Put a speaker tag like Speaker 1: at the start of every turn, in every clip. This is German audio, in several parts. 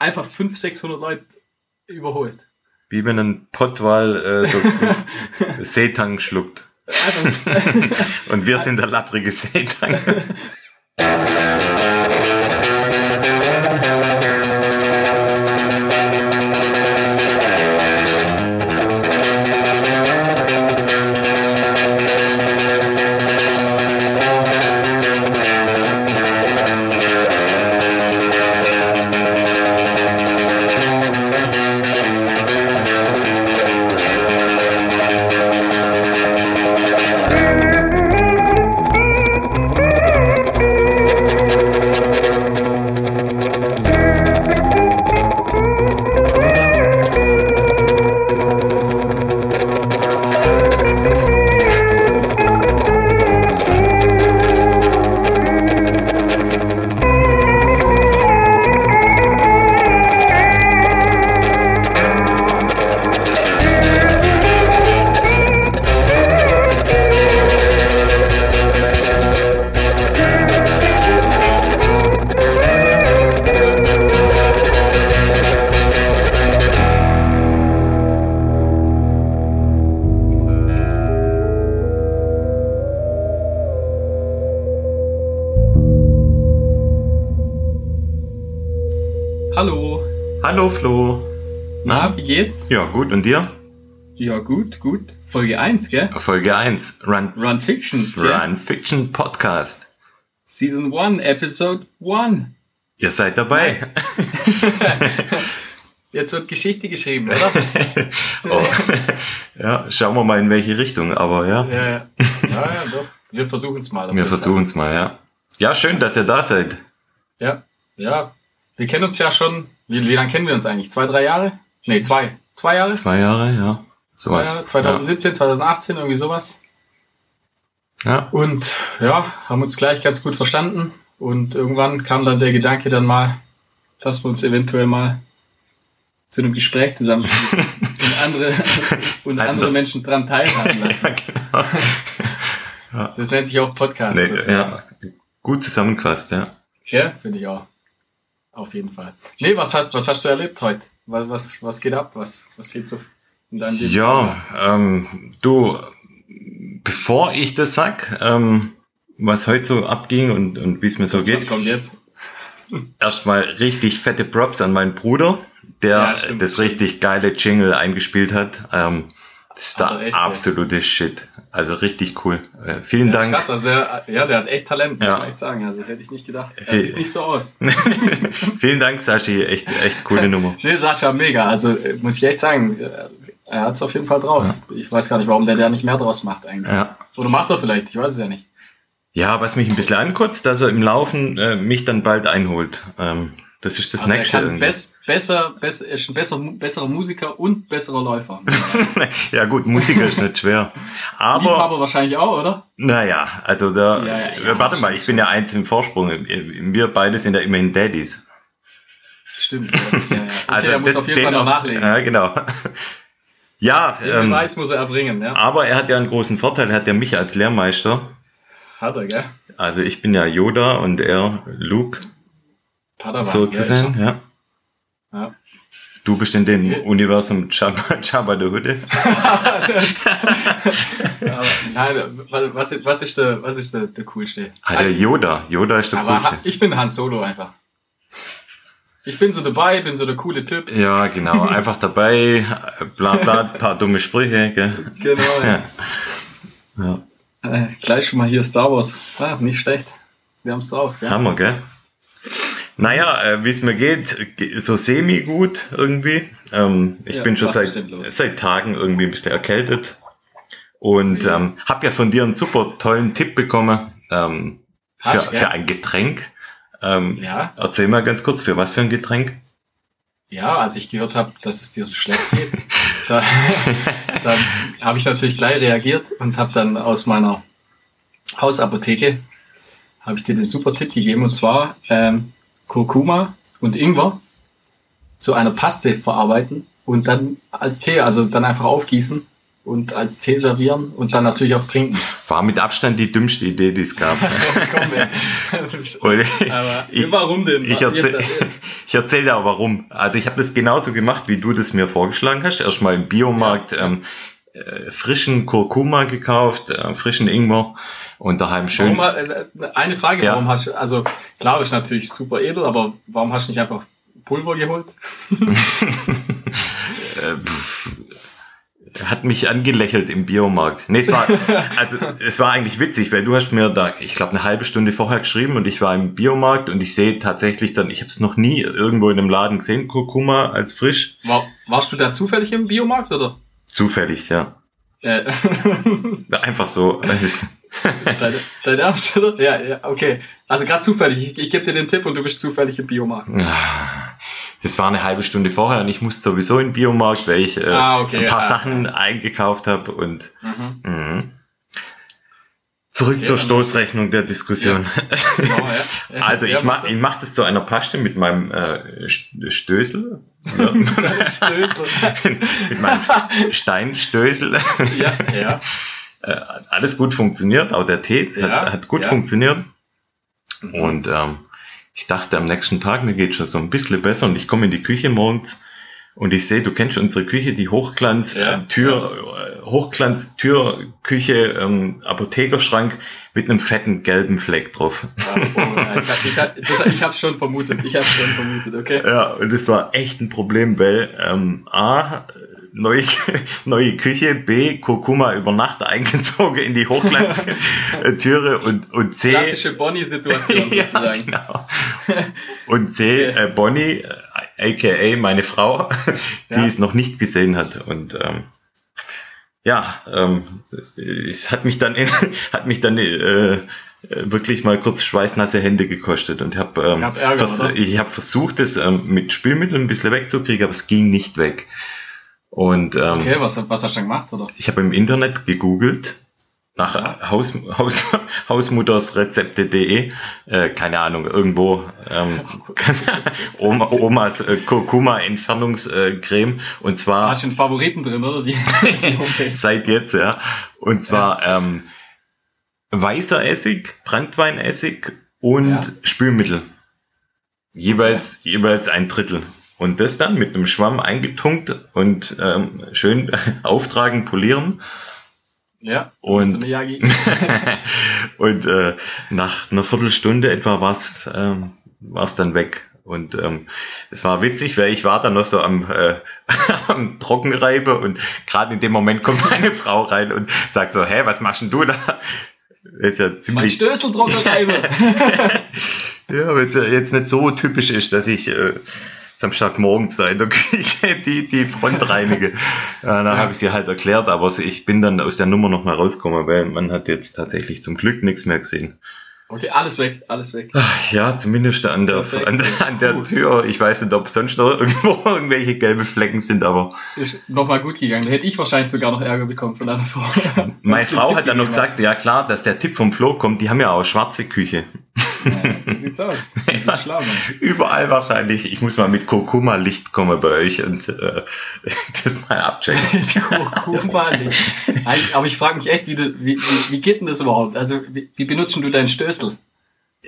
Speaker 1: einfach 500, 600 Leute überholt.
Speaker 2: Wie wenn ein Pottwal äh, so Seetang schluckt. Und wir sind der lapprige Seetang. gut. Und dir?
Speaker 1: Ja, gut, gut. Folge 1, gell?
Speaker 2: Folge 1. Run,
Speaker 1: Run Fiction.
Speaker 2: Run Fiction Podcast.
Speaker 1: Season 1, Episode 1.
Speaker 2: Ihr seid dabei.
Speaker 1: Jetzt wird Geschichte geschrieben, oder?
Speaker 2: oh. Ja, schauen wir mal in welche Richtung. Aber ja,
Speaker 1: ja, ja. Ja, ja, doch. Wir versuchen es mal.
Speaker 2: wir versuchen es mal, ja. Ja, schön, dass ihr da seid.
Speaker 1: Ja, ja. Wir kennen uns ja schon. Wie, wie lange kennen wir uns eigentlich? Zwei, drei Jahre? Nee, zwei. Zwei Jahre?
Speaker 2: Zwei Jahre, ja. Sowas.
Speaker 1: Jahre? 2017, 2018, irgendwie sowas.
Speaker 2: Ja. ja.
Speaker 1: Und ja, haben uns gleich ganz gut verstanden. Und irgendwann kam dann der Gedanke dann mal, dass wir uns eventuell mal zu einem Gespräch zusammenschließen und andere, und andere Menschen dran teilhaben lassen.
Speaker 2: genau.
Speaker 1: Das nennt sich auch Podcast.
Speaker 2: Nee, ja. Gut zusammengefasst, ja.
Speaker 1: Ja, finde ich auch. Auf jeden Fall. Nee, was, hat, was hast du erlebt heute? Was, was, was geht ab? Was, was geht so in deinem Leben?
Speaker 2: Ja, ähm, du, bevor ich das sag, ähm, was heute so abging und, und wie es mir so
Speaker 1: Was
Speaker 2: geht,
Speaker 1: kommt jetzt?
Speaker 2: erstmal richtig fette Props an meinen Bruder, der
Speaker 1: Ja,
Speaker 2: das richtig geile Jingle eingespielt hat. Ähm, das ist
Speaker 1: Hat
Speaker 2: der
Speaker 1: echt, ja.
Speaker 2: absolute Shit. Also richtig cool. Äh, vielen
Speaker 1: Ja,
Speaker 2: Dank.
Speaker 1: krass, also der, ja, der hat echt Talent, muss
Speaker 2: Ja.
Speaker 1: man echt sagen. Also das hätte ich nicht gedacht.
Speaker 2: Viel-
Speaker 1: sieht nicht so aus.
Speaker 2: vielen Dank, Sashi. Echt, echt coole Nummer.
Speaker 1: Nee, Sascha, mega. Also äh, muss ich echt sagen, äh, er hat es auf jeden Fall drauf. Ich weiß gar nicht, warum der da nicht mehr draus macht eigentlich.
Speaker 2: Ja.
Speaker 1: Oder macht er vielleicht, ich weiß es ja nicht.
Speaker 2: Ja, was mich ein bisschen ankotzt, dass er im Laufen äh, mich dann bald einholt. Ähm, das ist das
Speaker 1: Also er
Speaker 2: nächste.
Speaker 1: kann
Speaker 2: irgendwie.
Speaker 1: bess, besser, besser, ist ein besser, besserer Musiker und besserer Läufer.
Speaker 2: ja gut, Musiker ist nicht schwer. Aber,
Speaker 1: Liebhaber wahrscheinlich auch, oder?
Speaker 2: naja, also da,
Speaker 1: Ja, ja,
Speaker 2: äh,
Speaker 1: ja,
Speaker 2: warte mal, ich bin ja eins im Vorsprung. Wir beide sind ja immerhin Daddies.
Speaker 1: Stimmt. Okay,
Speaker 2: Also
Speaker 1: er muss auf jeden
Speaker 2: den
Speaker 1: Fall noch nachlegen.
Speaker 2: Ja, genau. Ja,
Speaker 1: Den
Speaker 2: ähm,
Speaker 1: Beweis muss er erbringen, ja.
Speaker 2: aber er hat ja einen großen Vorteil, er hat ja mich als Lehrmeister.
Speaker 1: Hat er, gell?
Speaker 2: Also ich bin ja Yoda und er Luke
Speaker 1: Padawan.
Speaker 2: sozusagen, ja.
Speaker 1: Ja.
Speaker 2: Du bist in dem Universum Jabba, Jabba Hutte.
Speaker 1: Aber, nein, was, was ist der, was ist der, der coolste?
Speaker 2: Ah, der Yoda. Yoda ist der
Speaker 1: aber
Speaker 2: coolste.
Speaker 1: Ich bin Han Solo einfach. Ich bin so dabei, bin so der coole Typ.
Speaker 2: Ja, genau. Einfach dabei, bla bla, paar dumme Sprüche, gell?
Speaker 1: Genau, ja.
Speaker 2: Ja.
Speaker 1: Äh, gleich schon mal hier Star Wars. Ah, nicht schlecht. Wir haben's drauf, gell?
Speaker 2: Hammer, gell? Naja, äh, wie es mir geht, ge- so semi gut irgendwie. Ähm, ich
Speaker 1: Ja,
Speaker 2: bin schon seit, seit Tagen irgendwie ein bisschen erkältet. Und
Speaker 1: Ja.
Speaker 2: ähm, habe ja von dir einen super tollen Tipp bekommen ähm, für,
Speaker 1: ja?
Speaker 2: für ein Getränk. Ähm,
Speaker 1: Ja,
Speaker 2: Erzähl mal ganz kurz, für was für ein Getränk?
Speaker 1: ja, als ich gehört habe, dass es dir so schlecht geht, da, dann habe ich natürlich gleich reagiert und habe dann aus meiner Hausapotheke habe ich dir den super Tipp gegeben und zwar ähm, Kurkuma und Ingwer zu einer Paste verarbeiten und dann als Tee, also dann einfach aufgießen und als Tee servieren und dann natürlich auch trinken.
Speaker 2: War mit Abstand die dümmste Idee, die es gab.
Speaker 1: Komm.
Speaker 2: Aber ich, warum denn? Ich erzähle erzähl dir auch warum. Also ich habe das genauso gemacht, wie du das mir vorgeschlagen hast. Erstmal im Biomarkt ja. ähm, äh, frischen Kurkuma gekauft, äh, frischen Ingwer und daheim schön.
Speaker 1: Warum, äh, eine Frage, ja. warum hast du, also klar, das ist natürlich super edel, aber warum hast du nicht einfach Pulver geholt?
Speaker 2: Äh, hat mich angelächelt im Biomarkt. Nee, es war, also, es war eigentlich witzig, weil du hast mir da, ich glaube, eine halbe Stunde vorher geschrieben und ich war im Biomarkt und ich sehe tatsächlich dann, ich habe es noch nie irgendwo in einem Laden gesehen, Kurkuma als frisch.
Speaker 1: War, warst du da zufällig im Biomarkt oder?
Speaker 2: Zufällig, ja. Äh. Einfach so.
Speaker 1: Dein, dein Ernst, oder? Ja, ja, okay. Also gerade zufällig. Ich, ich gebe dir den Tipp und du bist zufällig im Biomarkt.
Speaker 2: Ah das war eine halbe Stunde vorher und ich musste sowieso in den Biomarkt, weil ich äh, ah, okay, ein paar ja. Sachen eingekauft habe und mhm. Mh. Zurück okay, zur Stoßrechnung der Diskussion. Ja. Genau, ja. also ich mache ich mach das zu einer Paste mit meinem äh, Stößel. Ja. mit meinem Steinstößel. ja, ja. Äh, alles gut funktioniert, auch der Tee, das hat, hat gut funktioniert. Mhm. Und ähm, ich dachte am nächsten Tag, mir geht schon so ein bisschen besser und ich komme in die Küche morgens und ich sehe, du kennst unsere Küche, die Hochglanz ja, äh, ja. Äh, Hochglanz Türküche, ähm, Apothekerschrank mit einem fetten gelben Fleck drauf. Ja, oh,
Speaker 1: ich, hab, ich, ich habe schon vermutet, ich habe schon vermutet, okay.
Speaker 2: Ja, und das war echt ein Problem, weil ähm, a neue, neue Küche, B, Kurkuma über Nacht eingezogen in die Hochglanztüre und, und C.
Speaker 1: Klassische Bonnie-Situation ja, sozusagen. Genau.
Speaker 2: Und C, okay. äh, Bonnie, aka äh, meine Frau, die ja. es noch nicht gesehen hat. Und ähm, ja, ähm, es hat mich dann, in, hat mich dann äh, wirklich mal kurz schweißnasse Hände gekostet und hab, ähm, Ärger, vers ich habe versucht, es ähm, mit Spülmittel ein bisschen wegzukriegen, aber es ging nicht weg. Und, ähm,
Speaker 1: okay, was, was hast du dann gemacht? Oder?
Speaker 2: Ich habe im Internet gegoogelt nach ja. Haus, Haus, Hausmuttersrezepte.de, äh, keine Ahnung, irgendwo ähm, Oma, Omas äh, Kurkuma-Entfernungscreme und zwar...
Speaker 1: Hast du einen Favoriten drin, oder? Die,
Speaker 2: die Seit jetzt, ja. Und zwar ja. Ähm, weißer Essig, Brandweinessig und ja. Spülmittel. Jeweils, jeweils ein Drittel. Und das dann mit einem Schwamm eingetunkt und ähm, schön auftragen, polieren.
Speaker 1: Ja,
Speaker 2: und, und äh, nach einer Viertelstunde etwa war es ähm, war's dann weg. Und ähm, es war witzig, weil ich war dann noch so am, äh, am Trockenreibe und gerade in dem Moment kommt meine Frau rein und sagt so, hä, was machst denn du da?
Speaker 1: Das ist ja ziemlich. Mein Stößel Trockenreibe.
Speaker 2: ja, weil es ja jetzt nicht so typisch ist, dass ich äh, Samstagmorgens da in der Küche die, die Front reinige. Ja, da ja. habe ich sie halt erklärt, aber ich bin dann aus der Nummer noch mal rausgekommen, weil man hat jetzt tatsächlich zum Glück nichts mehr gesehen.
Speaker 1: Okay, alles weg, alles weg.
Speaker 2: Ja, zumindest an der, an, an der Tür. Ich weiß nicht, ob sonst noch irgendwo irgendwelche gelbe Flecken sind, aber.
Speaker 1: Ist nochmal gut gegangen. Da hätte ich wahrscheinlich sogar noch Ärger bekommen von einer Frau.
Speaker 2: Meine Frau hat dann noch gesagt, ja klar, dass der Tipp vom Flo kommt, die haben ja auch schwarze Küche.
Speaker 1: Ja, so sieht's aus. Ja, schlau,
Speaker 2: überall wahrscheinlich. Ich muss mal mit Kurkuma-Licht kommen bei euch und äh, das mal abchecken.
Speaker 1: Kurkuma-Licht. Aber ich frage mich echt, wie, du, wie, wie, geht denn das überhaupt? Also, wie, wie benutzt du deinen Stößel?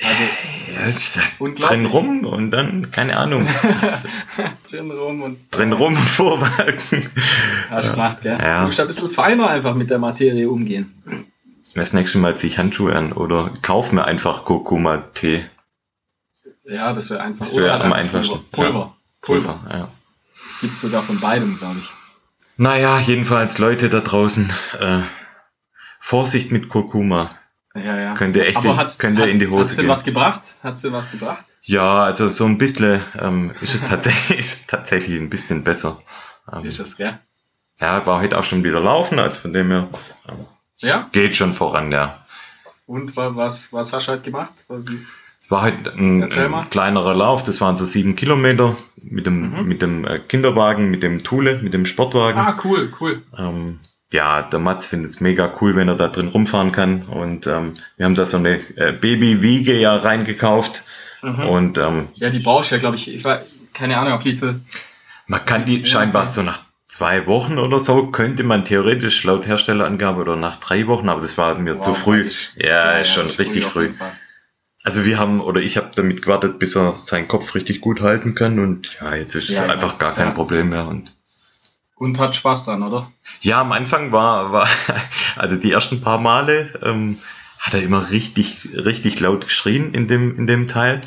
Speaker 2: Also, ja, ist halt drin rum und dann, keine Ahnung.
Speaker 1: drin rum und.
Speaker 2: Drin rum und vorwalken.
Speaker 1: Hast du gemacht, gell? Ja. Du musst ein bisschen feiner einfach mit der Materie umgehen.
Speaker 2: Das nächste Mal ziehe ich Handschuhe an oder kauf mir einfach Kurkuma-Tee.
Speaker 1: Ja, das wäre einfach.
Speaker 2: Das wäre am einfachsten.
Speaker 1: Pulver.
Speaker 2: Pulver, Pulver ja.
Speaker 1: Gibt sogar von beidem, glaube ich.
Speaker 2: Naja, jedenfalls Leute da draußen, äh, Vorsicht mit Kurkuma.
Speaker 1: Ja, ja.
Speaker 2: Könnte echt in, könnte in die Hose
Speaker 1: Hat es denn was gebracht? Hat es denn was gebracht?
Speaker 2: Ja, also so ein bisschen ähm, ist es tatsächlich, ist tatsächlich ein bisschen besser.
Speaker 1: Ähm, ist das, gell?
Speaker 2: Ja, war heute auch schon wieder laufen, also von dem her. Ähm,
Speaker 1: ja?
Speaker 2: Geht schon voran, ja.
Speaker 1: Und was, was hast du halt gemacht?
Speaker 2: Es war halt ein, ein, kleinerer Lauf, das waren so sieben Kilometer mit dem, mhm. mit dem äh, Kinderwagen, mit dem Thule, mit dem Sportwagen.
Speaker 1: Ah, cool, cool.
Speaker 2: Ähm, ja, der Mats findet es mega cool, wenn er da drin rumfahren kann. Und ähm, wir haben da so eine äh, Baby-Wiege ja reingekauft. Mhm. Und, ähm,
Speaker 1: ja, die brauchst du ja, glaube ich, ich war keine Ahnung, ob wie viel.
Speaker 2: Man kann die scheinbar so nach zwei Wochen oder so könnte man theoretisch laut Herstellerangabe oder nach drei Wochen, aber das war mir wow, zu früh. Ja, ja, ist schon richtig früh. Also wir haben, oder ich habe damit gewartet, bis er seinen Kopf richtig gut halten kann und ja, jetzt ist ja, es einfach gar kein Problem mehr und
Speaker 1: und hat Spaß dran, oder?
Speaker 2: Ja, am Anfang war, war also die ersten paar Male ähm, hat er immer richtig, richtig laut geschrien in dem, in dem Teil.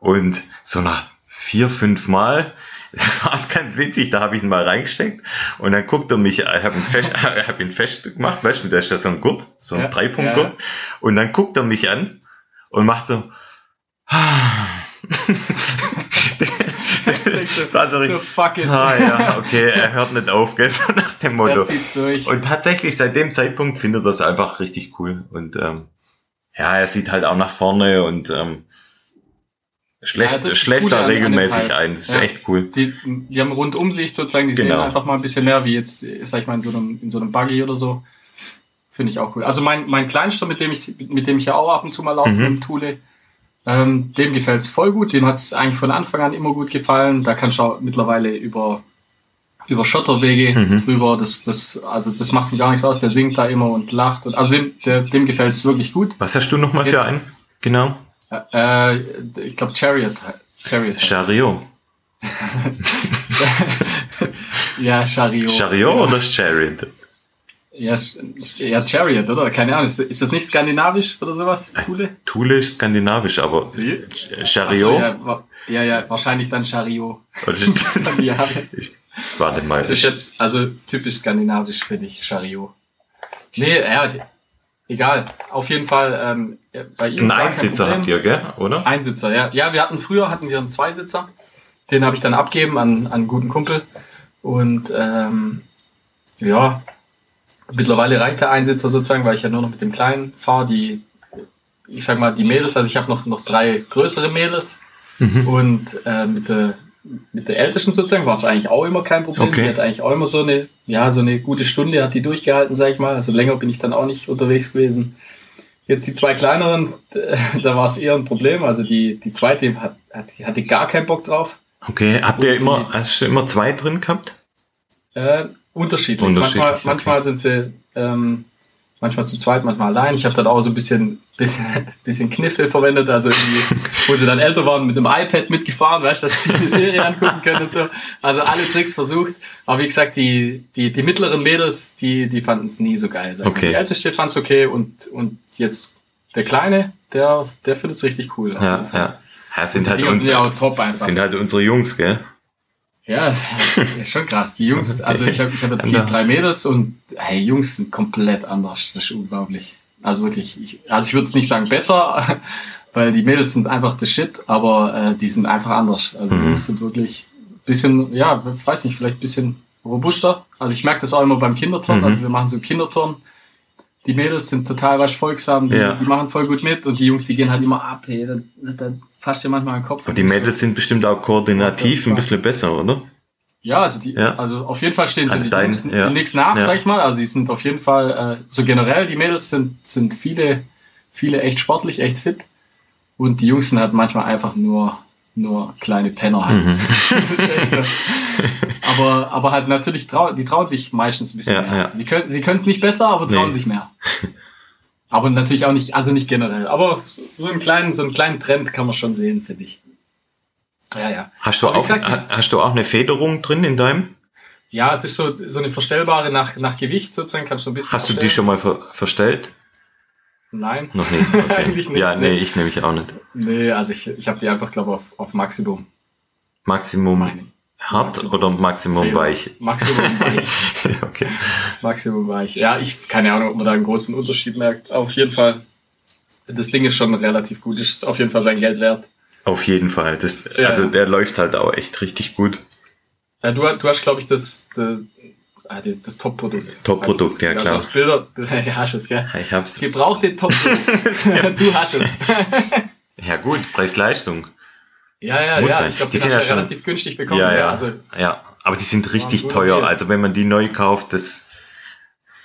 Speaker 2: Und so nach vier, fünf Mal war es ganz witzig, da habe ich ihn mal reingesteckt und dann guckt er mich, ich habe ihn, fest, hab ihn festgemacht, weißt du, da ist ja so ein Gurt, so ein ja, Dreipunktgurt. Ja. Und dann guckt er mich an und macht so, so, so fuck it. Ah, ja, okay, er hört nicht auf, gell, so nach dem Motto. Und tatsächlich, seit dem Zeitpunkt findet er das einfach richtig cool. Und ähm, ja, er sieht halt auch nach vorne und ähm, schlecht, ja, schlecht da regelmäßig ein. Das ist ja. echt cool.
Speaker 1: Die, die haben Rundumsicht sozusagen, die genau. sehen einfach mal ein bisschen mehr wie jetzt, sag ich mal, in so einem, in so einem Buggy oder so. Finde ich auch cool. Also mein, mein Kleinster, mit dem ich, mit dem ich ja auch ab und zu mal laufe, mhm. im Thule, ähm, dem gefällt es voll gut. Dem hat es eigentlich von Anfang an immer gut gefallen. Da kannst du auch mittlerweile über, über Schotterwege mhm. drüber. Das, das, also das macht ihm gar nichts aus. Der singt da immer und lacht. Und, also dem, der, dem gefällt es wirklich gut.
Speaker 2: Was hast du nochmal für einen? Genau.
Speaker 1: Äh, ich glaube Chariot.
Speaker 2: Chariot. Chariot.
Speaker 1: ja, Chariot.
Speaker 2: Chariot oder Chariot?
Speaker 1: Ja, ja, Chariot, oder? Keine Ahnung. Ist, das nicht skandinavisch oder sowas?
Speaker 2: Äh, Thule? Thule ist skandinavisch, aber
Speaker 1: Sie? Chariot? So, ja, ja, ja, wahrscheinlich dann Chariot.
Speaker 2: ich, warte mal.
Speaker 1: Also typisch skandinavisch, finde ich, Chariot. Nee, ja, egal. Auf jeden Fall, ähm, bei
Speaker 2: ihm. Ein Einsitzer habt ihr, gell? Oder?
Speaker 1: Einsitzer, ja. Ja, wir hatten früher hatten wir einen Zweisitzer. Den habe ich dann abgeben an, an einen guten Kumpel. Und ähm, ja, Mittlerweile reicht der Einsitzer sozusagen, weil ich ja nur noch mit dem Kleinen fahre. Die, ich sag mal, die Mädels, also ich habe noch, noch drei größere Mädels mhm. und äh, mit der mit der Ältesten sozusagen war es eigentlich auch immer kein Problem. Okay. Die hat eigentlich auch immer so eine, ja, so eine gute Stunde hat die durchgehalten, sag ich mal. Also länger bin ich dann auch nicht unterwegs gewesen. Jetzt die zwei kleineren, da war es eher ein Problem. Also die, die zweite hat, hat, hatte gar keinen Bock drauf.
Speaker 2: Okay, habt ihr immer, hast du immer zwei drin gehabt?
Speaker 1: Äh, Unterschiedlich. Unterschiedlich manchmal, okay. manchmal sind sie ähm, manchmal zu zweit, manchmal allein. Ich habe dann auch so ein bisschen, bisschen, bisschen Kniffel verwendet, also wo sie dann älter waren, mit einem iPad mitgefahren, weißt du, dass sie eine Serie angucken können und so. Also alle Tricks versucht. Aber wie gesagt, die, die, die mittleren Mädels, die, die fanden es nie so geil.
Speaker 2: Okay.
Speaker 1: Die älteste fand es okay und, und jetzt der Kleine, der, der findet es richtig cool.
Speaker 2: Ja, ja. ja. sind, halt unsere, sind halt unsere Jungs, gell?
Speaker 1: Ja, schon krass. Die Jungs, also ich habe ich hab die drei Mädels und hey, Jungs sind komplett anders. Das ist unglaublich. Also wirklich, ich, also ich würde es nicht sagen besser, weil die Mädels sind einfach the shit, aber äh, die sind einfach anders. Also mhm. die Jungs sind wirklich bisschen, ja, weiß nicht, vielleicht bisschen robuster. Also ich merke das auch immer beim Kinderturnen. Mhm. Also wir machen so Kinderturnen. Die Mädels sind total was folgsam, die, ja. die machen voll gut mit und die Jungs, die gehen halt immer ab. Hey, da, da fasst dir manchmal den Kopf.
Speaker 2: Und die Mädels sind bestimmt auch koordinativ ein bisschen besser, oder?
Speaker 1: Ja, also die, ja. also auf jeden Fall stehen sie also dein, die ja. nichts nach, ja. sag ich mal. Also die sind auf jeden Fall, äh, so generell, die Mädels sind, sind viele, viele echt sportlich, echt fit. Und die Jungs sind halt manchmal einfach nur, nur kleine Penner halt. Mhm. so. aber, aber halt natürlich, trau die trauen sich meistens ein bisschen ja, mehr. Die können, sie können es nicht besser, aber trauen nee. sich mehr. Aber natürlich auch nicht, also nicht generell. Aber so einen kleinen, so einen kleinen Trend kann man schon sehen, finde ich.
Speaker 2: Ja, ja. Hast du, auch, gesagt, hast du auch eine Federung drin in deinem?
Speaker 1: Ja, es ist so, so eine verstellbare nach, nach Gewicht sozusagen, kannst du ein bisschen
Speaker 2: Hast verstellen. du die schon mal ver verstellt?
Speaker 1: Nein.
Speaker 2: Noch nicht? Okay. Eigentlich nicht. Ja, nee, ich nehme ich auch nicht.
Speaker 1: Nee, also ich, ich habe die einfach, glaube auf, auf Maximum.
Speaker 2: Maximum Meine. hart Maximum. oder Maximum Fehler. weich?
Speaker 1: Maximum weich. okay. Maximum weich. Ja, ich keine Ahnung, ob man da einen großen Unterschied merkt. Auf jeden Fall, das Ding ist schon relativ gut. Ist auf jeden Fall sein Geld wert.
Speaker 2: Auf jeden Fall. Das, ja. Also der läuft halt auch echt richtig gut.
Speaker 1: Ja, du, du hast, glaube ich, das, das, ah, das Top-Produkt.
Speaker 2: Top-Produkt, ja klar. Also
Speaker 1: Bilder, ja, hast es, gell?
Speaker 2: Ich hab's.
Speaker 1: Das gebrauchte Top-Produkt. du hast es.
Speaker 2: ja gut, Preis-Leistung.
Speaker 1: Ja, ja, Muss ja. Sein. Ich glaube, die, die sind ja schon relativ günstig bekommen.
Speaker 2: Ja, ja. Also, ja. Aber die sind richtig teuer. Also wenn man die neu kauft, das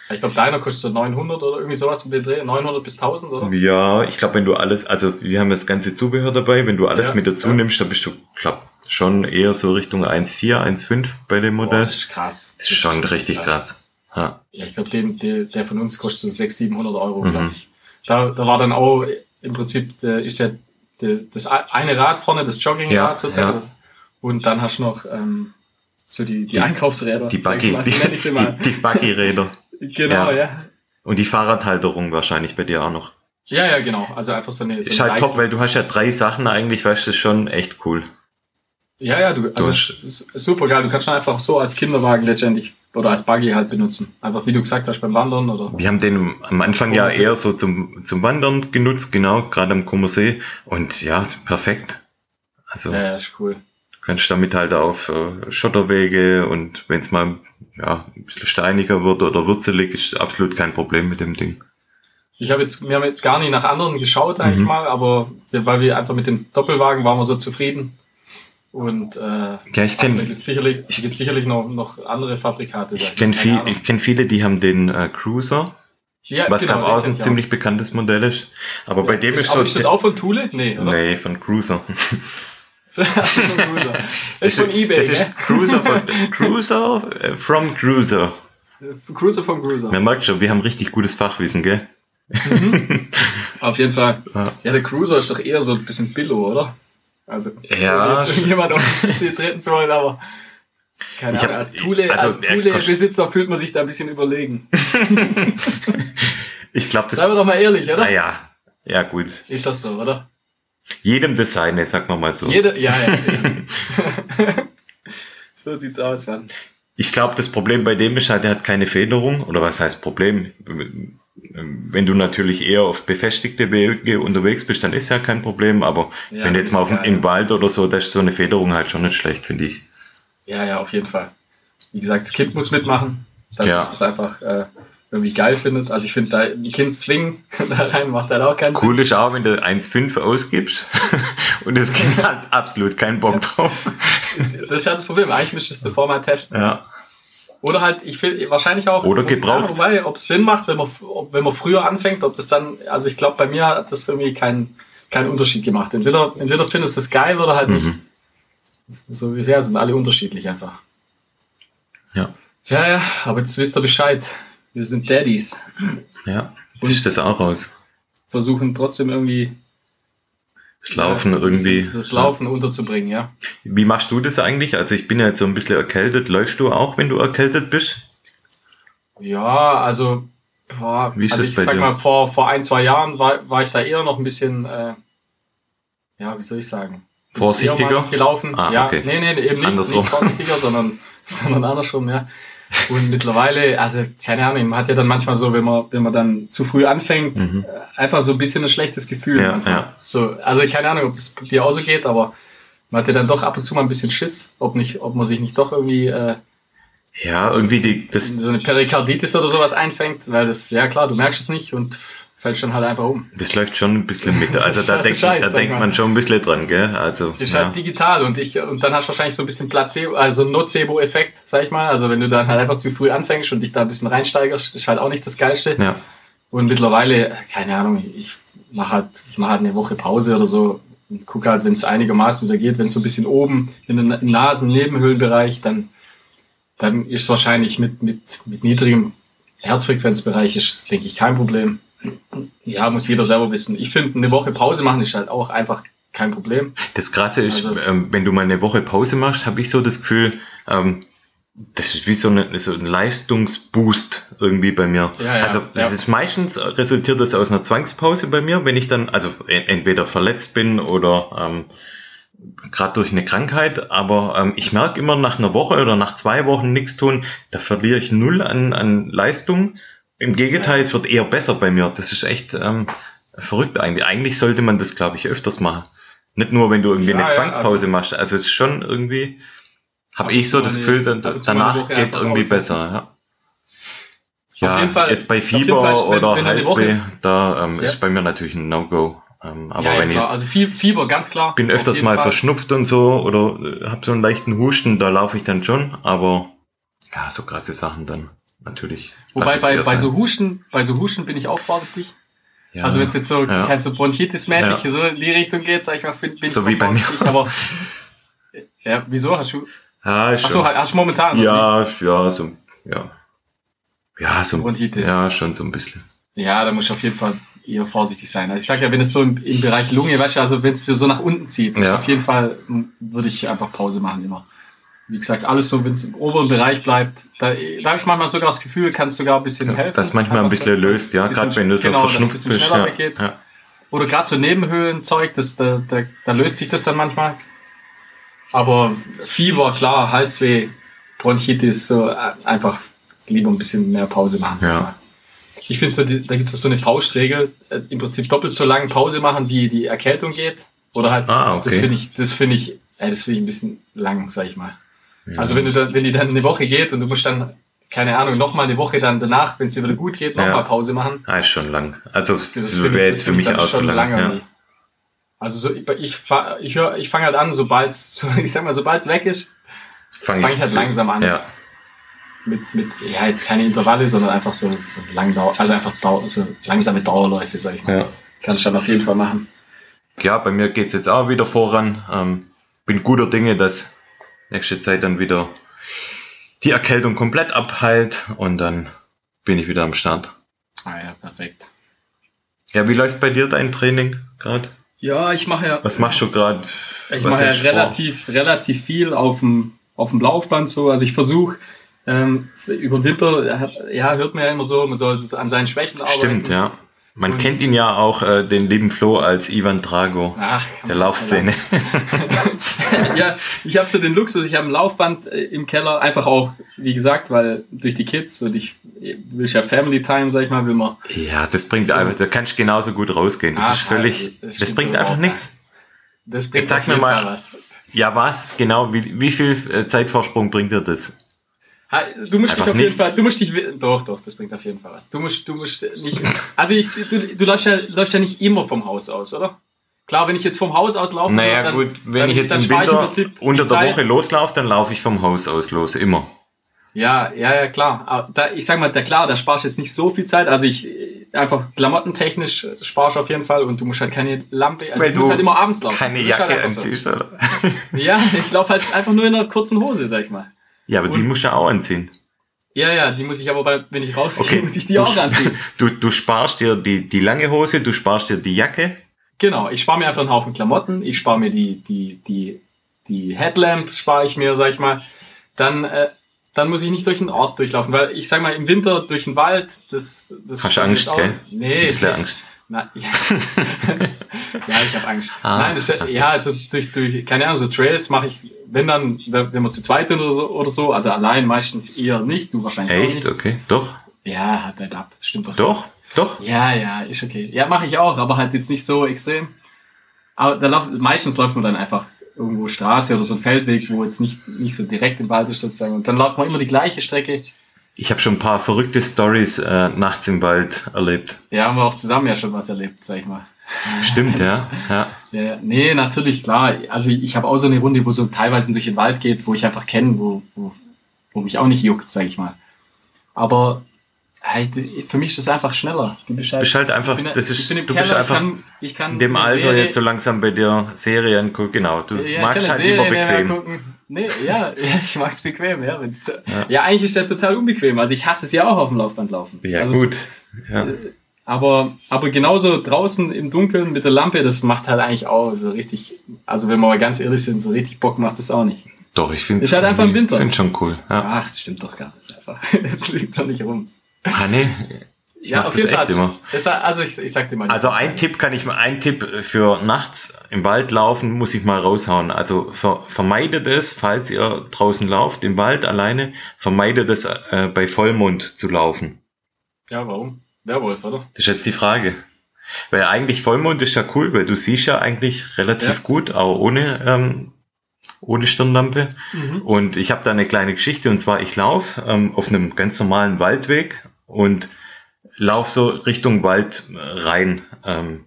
Speaker 1: ich glaube, deiner kostet so 900 oder irgendwie sowas mit Dreh, 900 bis 1000, oder?
Speaker 2: Ja, ich glaube, wenn du alles, also wir haben das ganze Zubehör dabei, wenn du alles ja, mit dazu ja. nimmst, dann bist du, glaube schon eher so Richtung 1,4, 1,5 bei dem Modell. Boah,
Speaker 1: das ist krass.
Speaker 2: Das ist schon das ist richtig krass. krass.
Speaker 1: Ja, ja ich glaube, der, der von uns kostet so 600, 700 Euro, mhm. glaube ich. Da, da war dann auch im Prinzip, der, ist der, der, das eine Rad vorne, das Joggingrad ja, sozusagen. Ja. Und dann hast du noch ähm, so die, die, die Einkaufsräder.
Speaker 2: Die Buggy, mal, so die, die, die Buggy-Räder.
Speaker 1: genau, ja. ja.
Speaker 2: Und die Fahrradhalterung wahrscheinlich bei dir auch noch.
Speaker 1: Ja, ja, genau. Also einfach so eine. So
Speaker 2: ist halt top, weil du hast ja drei Sachen eigentlich, weißt du, schon echt cool.
Speaker 1: Ja, ja, du, also du super geil. Du kannst schon einfach so als Kinderwagen letztendlich oder als Buggy halt benutzen. Einfach wie du gesagt hast beim Wandern oder.
Speaker 2: Wir haben den am Anfang ja eher so zum, zum Wandern genutzt, genau, gerade am Kummersee. Und ja, perfekt. Also.
Speaker 1: Ja, ja, ist cool.
Speaker 2: Du kannst damit halt auf äh, Schotterwege und wenn es mal ja, ein bisschen steiniger wird oder würzelig, ist absolut kein Problem mit dem Ding.
Speaker 1: Ich habe jetzt, wir haben jetzt gar nicht nach anderen geschaut eigentlich mhm. mal, aber weil wir einfach mit dem Doppelwagen waren wir so zufrieden. Und äh, ja,
Speaker 2: ich kenne
Speaker 1: gibt sicherlich, gibt sicherlich noch, noch andere Fabrikate.
Speaker 2: Ich kenne viel, ich kenn viele, die haben den äh, Cruiser. Ja, was genau, auch ein ziemlich auch. bekanntes Modell ist. Aber ja, bei dem ist,
Speaker 1: ist so. Ist das auch von Thule? Nee,
Speaker 2: oder? Nee, von Cruiser.
Speaker 1: das ist von Cruiser. Das ist von eBay,
Speaker 2: Das ist Cruiser von, Cruiser äh, from Cruiser.
Speaker 1: Cruiser vom Cruiser.
Speaker 2: Man merkt schon, wir haben richtig gutes Fachwissen, gell?
Speaker 1: Mhm. Auf jeden Fall. Ja. ja, der Cruiser ist doch eher so ein bisschen Billo, oder? Also,
Speaker 2: ja.
Speaker 1: jetzt irgendjemand auf die Füße treten zu wollen, aber keine Ahnung, als also, als Thule-Besitzer fühlt man sich da ein bisschen überlegen.
Speaker 2: ich glaube,
Speaker 1: das. Seien wir doch mal ehrlich, oder?
Speaker 2: Naja, ja, gut.
Speaker 1: Ist das so, oder?
Speaker 2: Jedem Design, sag mal mal so.
Speaker 1: Jeder, ja, ja. ja. so sieht's aus, Mann.
Speaker 2: Ich glaube, das Problem bei dem ist halt, er hat keine Federung. Oder was heißt Problem? Wenn du natürlich eher auf befestigte Wege unterwegs bist, dann ist ja kein Problem, aber ja, wenn du jetzt mal auf, im Wald oder so, da ist so eine Federung halt schon nicht schlecht, finde ich.
Speaker 1: Ja, ja, auf jeden Fall. Wie gesagt, das Kind muss mitmachen, dass ja. es einfach äh, irgendwie geil findet. Also ich finde, da ein Kind zwingen da rein macht halt auch keinen
Speaker 2: Sinn. Cool ist auch, wenn du 1,5 ausgibst und das Kind hat absolut keinen Bock drauf.
Speaker 1: Das ist ja das Problem. Eigentlich müsstest du vorher mal testen.
Speaker 2: Ja.
Speaker 1: Oder halt, ich finde wahrscheinlich auch.
Speaker 2: Oder gebraucht. Ja,
Speaker 1: wobei, ob es Sinn macht, wenn man, wenn man früher anfängt, ob das dann, also ich glaube, bei mir hat das irgendwie keinen keinen Unterschied gemacht. Entweder, entweder findest du es geil oder halt nicht. Mhm. So wie sehr sind alle unterschiedlich einfach.
Speaker 2: Ja.
Speaker 1: Ja, ja, aber jetzt wisst ihr Bescheid. Wir sind Daddies.
Speaker 2: Ja, jetzt ist das auch raus.
Speaker 1: Versuchen trotzdem irgendwie
Speaker 2: das Laufen ja, irgendwie.
Speaker 1: Das Laufen ja. unterzubringen, ja.
Speaker 2: Wie machst du das eigentlich? Also ich bin ja jetzt so ein bisschen erkältet. Läufst du auch, wenn du erkältet bist?
Speaker 1: Ja, also, boah,
Speaker 2: Wie ist
Speaker 1: also
Speaker 2: das
Speaker 1: ich
Speaker 2: bei
Speaker 1: sag
Speaker 2: dir?
Speaker 1: mal, vor, vor ein, zwei Jahren war, war ich da eher noch ein bisschen, äh, ja, wie soll ich sagen?
Speaker 2: Vorsichtiger?
Speaker 1: Gelaufen.
Speaker 2: Ah,
Speaker 1: ja,
Speaker 2: okay.
Speaker 1: nee, nee, eben nicht, andersrum. nicht vorsichtiger, sondern, sondern andersrum, ja. Und mittlerweile, also keine Ahnung, man hat ja dann manchmal so, wenn man, wenn man dann zu früh anfängt, mhm. Äh, einfach so ein bisschen ein schlechtes Gefühl.
Speaker 2: Ja, ja.
Speaker 1: So, also keine Ahnung, ob das dir auch so geht, aber man hat ja dann doch ab und zu mal ein bisschen Schiss, ob nicht, ob man sich nicht doch irgendwie äh,
Speaker 2: ja irgendwie die, das
Speaker 1: so eine Perikarditis oder sowas einfängt, weil das ja klar, du merkst es nicht und fällt schon halt einfach um.
Speaker 2: Das läuft schon ein bisschen mit. Also da, denkt, Scheiß, da denkt man schon ein bisschen dran, gell? Also,
Speaker 1: das ist halt ja. halt digital und ich, und dann hast du wahrscheinlich so ein bisschen Placebo, also Nocebo-Effekt, sag ich mal. Also wenn du dann halt einfach zu früh anfängst und dich da ein bisschen reinsteigerst, ist halt auch nicht das Geilste.
Speaker 2: Ja.
Speaker 1: Und mittlerweile, keine Ahnung, ich mache halt, ich mache halt eine Woche Pause oder so und gucke halt, wenn es einigermaßen wieder geht, wenn es so ein bisschen oben in den Nasen-Nebenhöhlenbereich, dann, dann ist es wahrscheinlich mit, mit, mit niedrigem Herzfrequenzbereich ist, denke ich, kein Problem. Ja, muss jeder selber wissen. Ich finde, eine Woche Pause machen ist halt auch einfach kein Problem.
Speaker 2: Das Krasse ist, also, ähm, wenn du mal eine Woche Pause machst, habe ich so das Gefühl, ähm, das ist wie so, eine, so ein Leistungsboost irgendwie bei mir.
Speaker 1: Ja, ja,
Speaker 2: also das
Speaker 1: ja.
Speaker 2: ist meistens resultiert das aus einer Zwangspause bei mir, wenn ich dann also entweder verletzt bin oder ähm, gerade durch eine Krankheit, aber ähm, ich merke immer nach einer Woche oder nach zwei Wochen nichts tun, da verliere ich null an, an Leistung im Gegenteil, es wird eher besser bei mir. Das ist echt ähm, verrückt eigentlich. Eigentlich sollte man das, glaube ich, öfters machen. Nicht nur, wenn du irgendwie ja, eine Zwangspause ja, also, machst. Also es ist schon irgendwie, habe ich so das Gefühl, dann, danach geht's irgendwie besser. Ja, ja Fall, jetzt bei Fieber Fall, wenn, oder wenn Halsweh, da ähm, ist bei mir natürlich ein No-Go. Ähm, aber wenn ich jetzt,
Speaker 1: also Fieber, ganz klar.
Speaker 2: Bin öfters mal Fall. verschnupft und so oder äh, habe so einen leichten Husten, da laufe ich dann schon, aber ja, so krasse Sachen dann natürlich.
Speaker 1: Wobei bei, bei so Husten, bei so Husten bin ich auch vorsichtig. Ja, also wenn es jetzt so, ja. kein so Bronchitis-mäßig ja. so in die Richtung geht, sag ich mal, bin,
Speaker 2: so ich wie bei mir.
Speaker 1: aber Ja, wieso hast du?
Speaker 2: Ja,
Speaker 1: Achso, hast du momentan?
Speaker 2: Ja, ja, so, ja. Ja, so.
Speaker 1: Bronchitis.
Speaker 2: Ja, schon so ein bisschen.
Speaker 1: Ja, da muss ich auf jeden Fall eher vorsichtig sein. Also ich sage ja, wenn es so im, im Bereich Lunge, weißt du, also wenn es so nach unten zieht, ja. auf jeden Fall würde ich einfach Pause machen immer. Wie gesagt, alles so, wenn es im oberen Bereich bleibt, da, da habe ich manchmal sogar das Gefühl, kann es sogar ein bisschen ja, helfen.
Speaker 2: Das manchmal ein bisschen löst, ja, gerade wenn du so genau, verschnupft bist. Ja,
Speaker 1: ja. Oder gerade so Nebenhöhlenzeug, das, da, da, da löst sich das dann manchmal. Aber Fieber, klar, Halsweh, Bronchitis, so äh, einfach lieber ein bisschen mehr Pause machen.
Speaker 2: Ja.
Speaker 1: Ich finde, so, da gibt es so eine Faustregel, äh, im Prinzip doppelt so lange Pause machen, wie die Erkältung geht. Oder halt,
Speaker 2: ah, okay.
Speaker 1: das finde ich, das finde ich, das finde ich ein bisschen lang, sag ich mal. Also wenn du da, wenn die dann eine Woche geht und du musst dann, keine Ahnung, nochmal eine Woche dann danach, wenn es dir wieder gut geht, nochmal ja. Pause machen.
Speaker 2: Ah, ist schon lang. Also das wäre jetzt für mich auch so lang. lang ja.
Speaker 1: Also so, ich, ich, ich, hör, ich fange halt an, sobald so, ich sag mal, sobald es weg ist, fange fang ich halt langsam an.
Speaker 2: Ja
Speaker 1: mit, mit, ja, jetzt keine Intervalle, sondern einfach so, so lang also einfach Dauer, so langsame Dauerläufe, sag ich mal. Ja. Kannst du dann auf jeden Fall machen.
Speaker 2: Ja, bei mir geht's jetzt auch wieder voran. Ähm, bin guter Dinge, dass nächste Zeit dann wieder die Erkältung komplett abheilt und dann bin ich wieder am Start.
Speaker 1: Ah ja, perfekt.
Speaker 2: Ja, wie läuft bei dir dein Training gerade?
Speaker 1: Ja, ich mache ja.
Speaker 2: Was machst du gerade?
Speaker 1: Ich mache ja relativ, vor? relativ viel auf dem, auf dem Laufband so. Also ich versuche ähm, über den Winter ja, hört man ja immer so, man soll so an seinen Schwächen
Speaker 2: arbeiten. Stimmt, ja. Man und kennt ihn ja auch, äh, den lieben Flo, als Ivan Drago Ach, der Laufszene.
Speaker 1: ja, ich habe so den Luxus, ich habe ein Laufband äh, im Keller, einfach auch, wie gesagt, weil durch die Kids und ich will ja Family Time, sag ich mal, will man.
Speaker 2: Ja, das bringt so. einfach, da kannst du genauso gut rausgehen. Das Ach, ist völlig, das, das bringt einfach nichts.
Speaker 1: Das bringt Jetzt sag mir mal, was.
Speaker 2: Ja, was? Genau, wie, wie viel äh, Zeitvorsprung bringt dir das?
Speaker 1: Du musst Einfach dich auf nichts. jeden Fall, du musst dich, doch, doch, das bringt auf jeden Fall was. Du musst, du musst nicht, also ich, du, du läufst ja, läufst ja nicht immer vom Haus aus, oder? Klar, wenn ich jetzt vom Haus aus laufe,
Speaker 2: naja, dann, gut, wenn dann, ich jetzt im Winter im unter der Woche loslaufe, dann laufe ich vom Haus aus los, immer.
Speaker 1: Ja, ja, ja, klar. Aber da, ich sag mal, da klar, da sparst du jetzt nicht so viel Zeit. Also ich einfach klamottentechnisch sparst du auf jeden Fall und du musst halt keine Lampe, also
Speaker 2: Weil
Speaker 1: du musst halt immer abends laufen.
Speaker 2: Keine Jacke halt anziehst,
Speaker 1: so. oder? ja, ich laufe halt einfach nur in einer kurzen Hose, sag ich mal.
Speaker 2: Ja, aber und, die musst du ja auch anziehen.
Speaker 1: Ja, ja, die muss ich aber, bei, wenn ich rausgehe, okay. muss ich die auch anziehen.
Speaker 2: Du, du sparst dir die, die lange Hose, du sparst dir die Jacke.
Speaker 1: Genau, ich spare mir einfach einen Haufen Klamotten, ich spare mir die, die, die, die Headlamp, spare ich mir, sag ich mal. Dann, äh, dann muss ich nicht durch den Ort durchlaufen, weil ich sag mal, im Winter durch den Wald, das, das
Speaker 2: Hast du Angst, auch, gell?
Speaker 1: Nee. Ein
Speaker 2: bisschen Angst.
Speaker 1: Na, ja, ja ich habe Angst. Ah, Nein, das, okay. ja, also durch, durch, keine Ahnung, so Trails mache ich, wenn dann, wenn wir zu zweit sind oder so, oder so, also allein meistens eher nicht, du wahrscheinlich
Speaker 2: Echt? Nicht. Okay, doch.
Speaker 1: Ja, hat halt ab, stimmt doch.
Speaker 2: Doch, doch.
Speaker 1: Ja, ja, ist okay. Ja, mache ich auch, aber halt jetzt nicht so extrem. Aber da läuft, meistens läuft man dann einfach irgendwo Straße oder so ein Feldweg, wo jetzt nicht, nicht so direkt im Wald ist sozusagen. Und dann läuft man immer die gleiche Strecke
Speaker 2: ich habe schon ein paar verrückte Stories äh, nachts im Wald erlebt.
Speaker 1: Ja, haben wir auch zusammen ja schon was erlebt, sag ich mal.
Speaker 2: Stimmt, ja. ja.
Speaker 1: ja nee, natürlich, klar. Also ich habe auch so eine Runde, wo so teilweise durch den Wald geht, wo ich einfach kenne, wo, wo, wo mich auch nicht juckt, sag ich mal. Aber für mich ist das einfach schneller.
Speaker 2: Du bist halt, bist halt einfach, bin, das ist, du Keller, bist einfach ich kann, ich kann in dem Alter Serie, jetzt so langsam bei dir Serien gucken, genau. Du ja, magst halt Serie immer bequem.
Speaker 1: Nee, ja, ich mag's bequem, ja. ja. Ja, eigentlich ist der total unbequem. Also ich hasse es ja auch auf dem Laufband laufen.
Speaker 2: Ja,
Speaker 1: also
Speaker 2: gut.
Speaker 1: Ja. Äh, aber, aber genauso draußen im Dunkeln mit der Lampe, das macht halt eigentlich auch so richtig, also wenn wir mal ganz ehrlich sind, so richtig Bock macht das auch nicht.
Speaker 2: Doch, ich finde
Speaker 1: es halt einfach im Winter.
Speaker 2: Ich finde schon cool.
Speaker 1: Ja. Ach, das stimmt doch gar nicht einfach. Das liegt doch nicht rum.
Speaker 2: Ah, nee. Ich ja, auf jeden Fall. Immer.
Speaker 1: Das, also ich, ich sag dir mal.
Speaker 2: Also ein Tipp kann ich mal, ein Tipp für nachts im Wald laufen, muss ich mal raushauen. Also ver, vermeidet es, falls ihr draußen lauft, im Wald alleine, vermeidet es äh, bei Vollmond zu laufen.
Speaker 1: Ja, warum? Werwolf, oder?
Speaker 2: Das ist jetzt die Frage. Weil eigentlich Vollmond ist ja cool, weil du siehst ja eigentlich relativ ja. gut, auch ohne, ähm, ohne Stirnlampe. Mhm. Und ich habe da eine kleine Geschichte und zwar ich laufe ähm, auf einem ganz normalen Waldweg und lauf so Richtung Wald äh, rein. Ähm,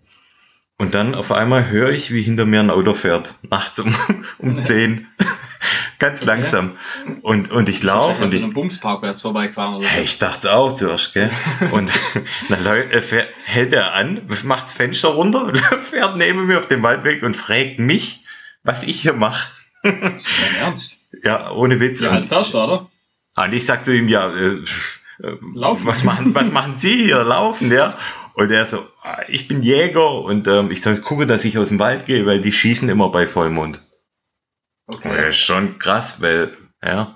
Speaker 2: und dann auf einmal höre ich, wie hinter mir ein Auto fährt, nachts um, um 10. Ganz okay. langsam. Und, und ich laufe und ich.
Speaker 1: So Bumsparkplatz vorbeigefahren oder
Speaker 2: so. Ich dachte auch zuerst, gell? und dann äh, hält er an, macht das Fenster runter, fährt neben mir auf dem Waldweg und fragt mich, was ich hier mache. Das ist dein Ernst? Ja, ohne Witz.
Speaker 1: Ja, halt fährst du, oder?
Speaker 2: Und ich sag zu ihm, ja, äh, Laufen. Was machen, was machen Sie hier? Laufen, ja? Und er so, ah, ich bin Jäger und ähm, ich soll gucken, dass ich aus dem Wald gehe, weil die schießen immer bei Vollmond. Okay. Das ist schon krass, weil, ja.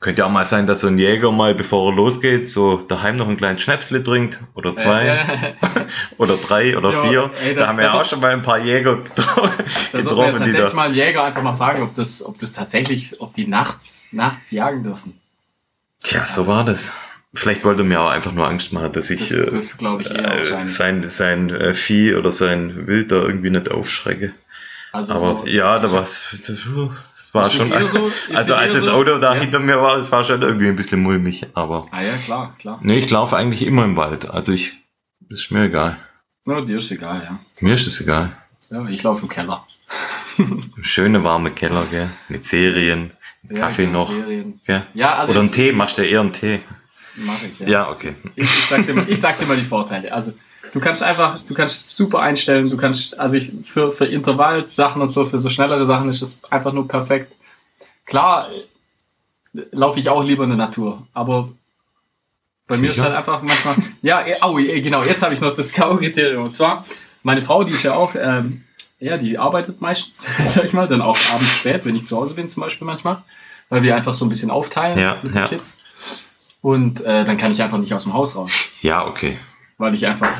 Speaker 2: Könnte ja auch mal sein, dass so ein Jäger mal, bevor er losgeht, so daheim noch einen kleinen Schnäpsle trinkt oder zwei oder drei oder ja, vier. Ey, das, da haben wir ja auch schon mal ein paar Jäger getroffen.
Speaker 1: Da tatsächlich da mal einen Jäger einfach mal fragen, ob das, ob das tatsächlich, ob die nachts, nachts jagen dürfen.
Speaker 2: Tja, so war das. Vielleicht wollte er mir auch einfach nur Angst machen, dass ich das, das ich äh, sein, sein äh, Vieh oder sein Wild da irgendwie nicht aufschrecke. Also Aber so, ja, da war es. Das war schon. So, also als das Auto da ja. hinter mir war, es war schon irgendwie ein bisschen mulmig. Aber.
Speaker 1: Ah ja, klar, klar.
Speaker 2: Nee, ich laufe eigentlich immer im Wald. Also ich. Ist mir egal.
Speaker 1: Ja, dir ist egal, ja.
Speaker 2: Mir ist es egal.
Speaker 1: Ja, ich laufe im Keller.
Speaker 2: Schöne warme Keller, gell? Mit Serien. Ja, Kaffee noch. Ja, ja also Oder einen Tee, machst du eher einen Tee?
Speaker 1: Mach ich, ja.
Speaker 2: Ja, okay.
Speaker 1: Ich, ich, sag dir mal, ich sag dir mal die Vorteile. Also, du kannst einfach, du kannst super einstellen, du kannst, also ich, für, für Intervallsachen und so, für so schnellere Sachen ist das einfach nur perfekt. Klar, laufe ich auch lieber in der Natur, aber bei Sicher? mir ist halt einfach manchmal, ja, oh, genau, jetzt habe ich noch das K.O.-Kriterium. Und zwar, meine Frau, die ist ja auch, ähm, ja, die arbeitet meistens, sag ich mal, dann auch abends spät, wenn ich zu Hause bin zum Beispiel manchmal, weil wir einfach so ein bisschen aufteilen
Speaker 2: ja,
Speaker 1: mit
Speaker 2: den
Speaker 1: Kids. Und äh, dann kann ich einfach nicht aus dem Haus raus.
Speaker 2: Ja, okay.
Speaker 1: Weil ich einfach,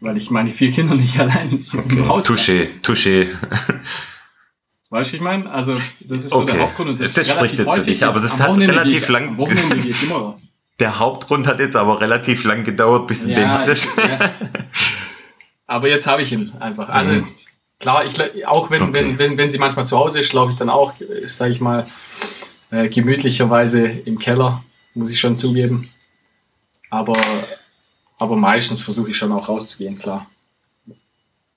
Speaker 1: weil ich meine vier Kinder nicht allein okay. im Haus
Speaker 2: Touché, touché.
Speaker 1: Weißt du, ich meine? Also, das ist okay. so der Hauptgrund. Und
Speaker 2: das, das spricht jetzt für dich, aber das hat relativ lang. Der Hauptgrund hat jetzt aber relativ lang gedauert, bis du ja, den hattest. Ja.
Speaker 1: Aber jetzt habe ich ihn einfach. Also, mhm. Klar, ich, auch wenn, okay. wenn, wenn, wenn sie manchmal zu Hause ist, laufe ich dann auch, sage ich mal, äh, gemütlicherweise im Keller, muss ich schon zugeben. Aber, aber meistens versuche ich schon auch rauszugehen, klar.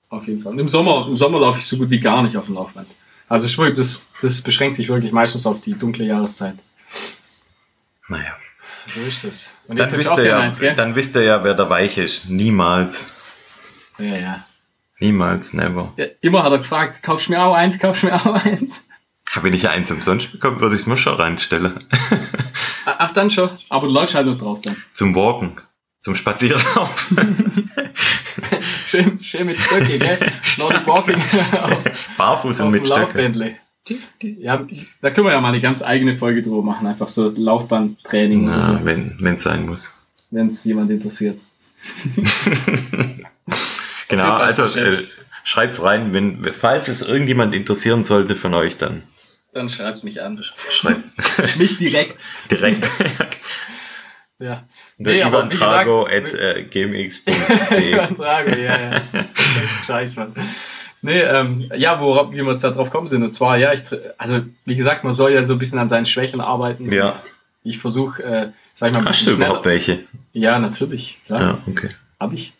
Speaker 1: Auf jeden Fall. Und im Sommer, im Sommer laufe ich so gut wie gar nicht auf dem Laufband. Also wirklich, das, das beschränkt sich wirklich meistens auf die dunkle Jahreszeit.
Speaker 2: Naja.
Speaker 1: So ist das.
Speaker 2: Und dann wisst, ihr ja, eins, dann wisst ihr ja, wer der Weich ist. Niemals.
Speaker 1: Ja, ja.
Speaker 2: Niemals, never.
Speaker 1: Ja, immer hat er gefragt, kaufst du mir auch eins, kaufst du mir auch eins?
Speaker 2: Wenn ich eins umsonst bekomme, würde ich es mir schon reinstellen.
Speaker 1: Ach, dann schon. Aber du läufst halt noch drauf dann.
Speaker 2: Zum Walken. Zum Spazierlaufen.
Speaker 1: schön, schön mit Stöcki, gell? Nordic Walking.
Speaker 2: Barfuß und mit Stöcki.
Speaker 1: Ja, da können wir ja mal eine ganz eigene Folge drüber machen. Einfach so Laufbahntraining.
Speaker 2: Na, so. Wenn es sein muss.
Speaker 1: Wenn es jemand interessiert.
Speaker 2: Genau, also äh, schreibt's rein, wenn, falls es irgendjemand interessieren sollte von euch, dann.
Speaker 1: Dann schreibt mich an.
Speaker 2: Schreibt.
Speaker 1: mich direkt.
Speaker 2: direkt.
Speaker 1: ja.
Speaker 2: Nee, Ivan Trago at äh, gmx.de.
Speaker 1: Ivan Trago, ja, ja. Scheiß, Mann. Nee, ähm, ja, worauf, wie wir jetzt da drauf kommen sind. Und zwar, ja, ich, also, wie gesagt, man soll ja so ein bisschen an seinen Schwächen arbeiten.
Speaker 2: Ja.
Speaker 1: Ich versuche, äh, sag ich mal,
Speaker 2: ein Hast du überhaupt welche?
Speaker 1: Ja, natürlich. Klar.
Speaker 2: Ja, okay.
Speaker 1: Hab ich.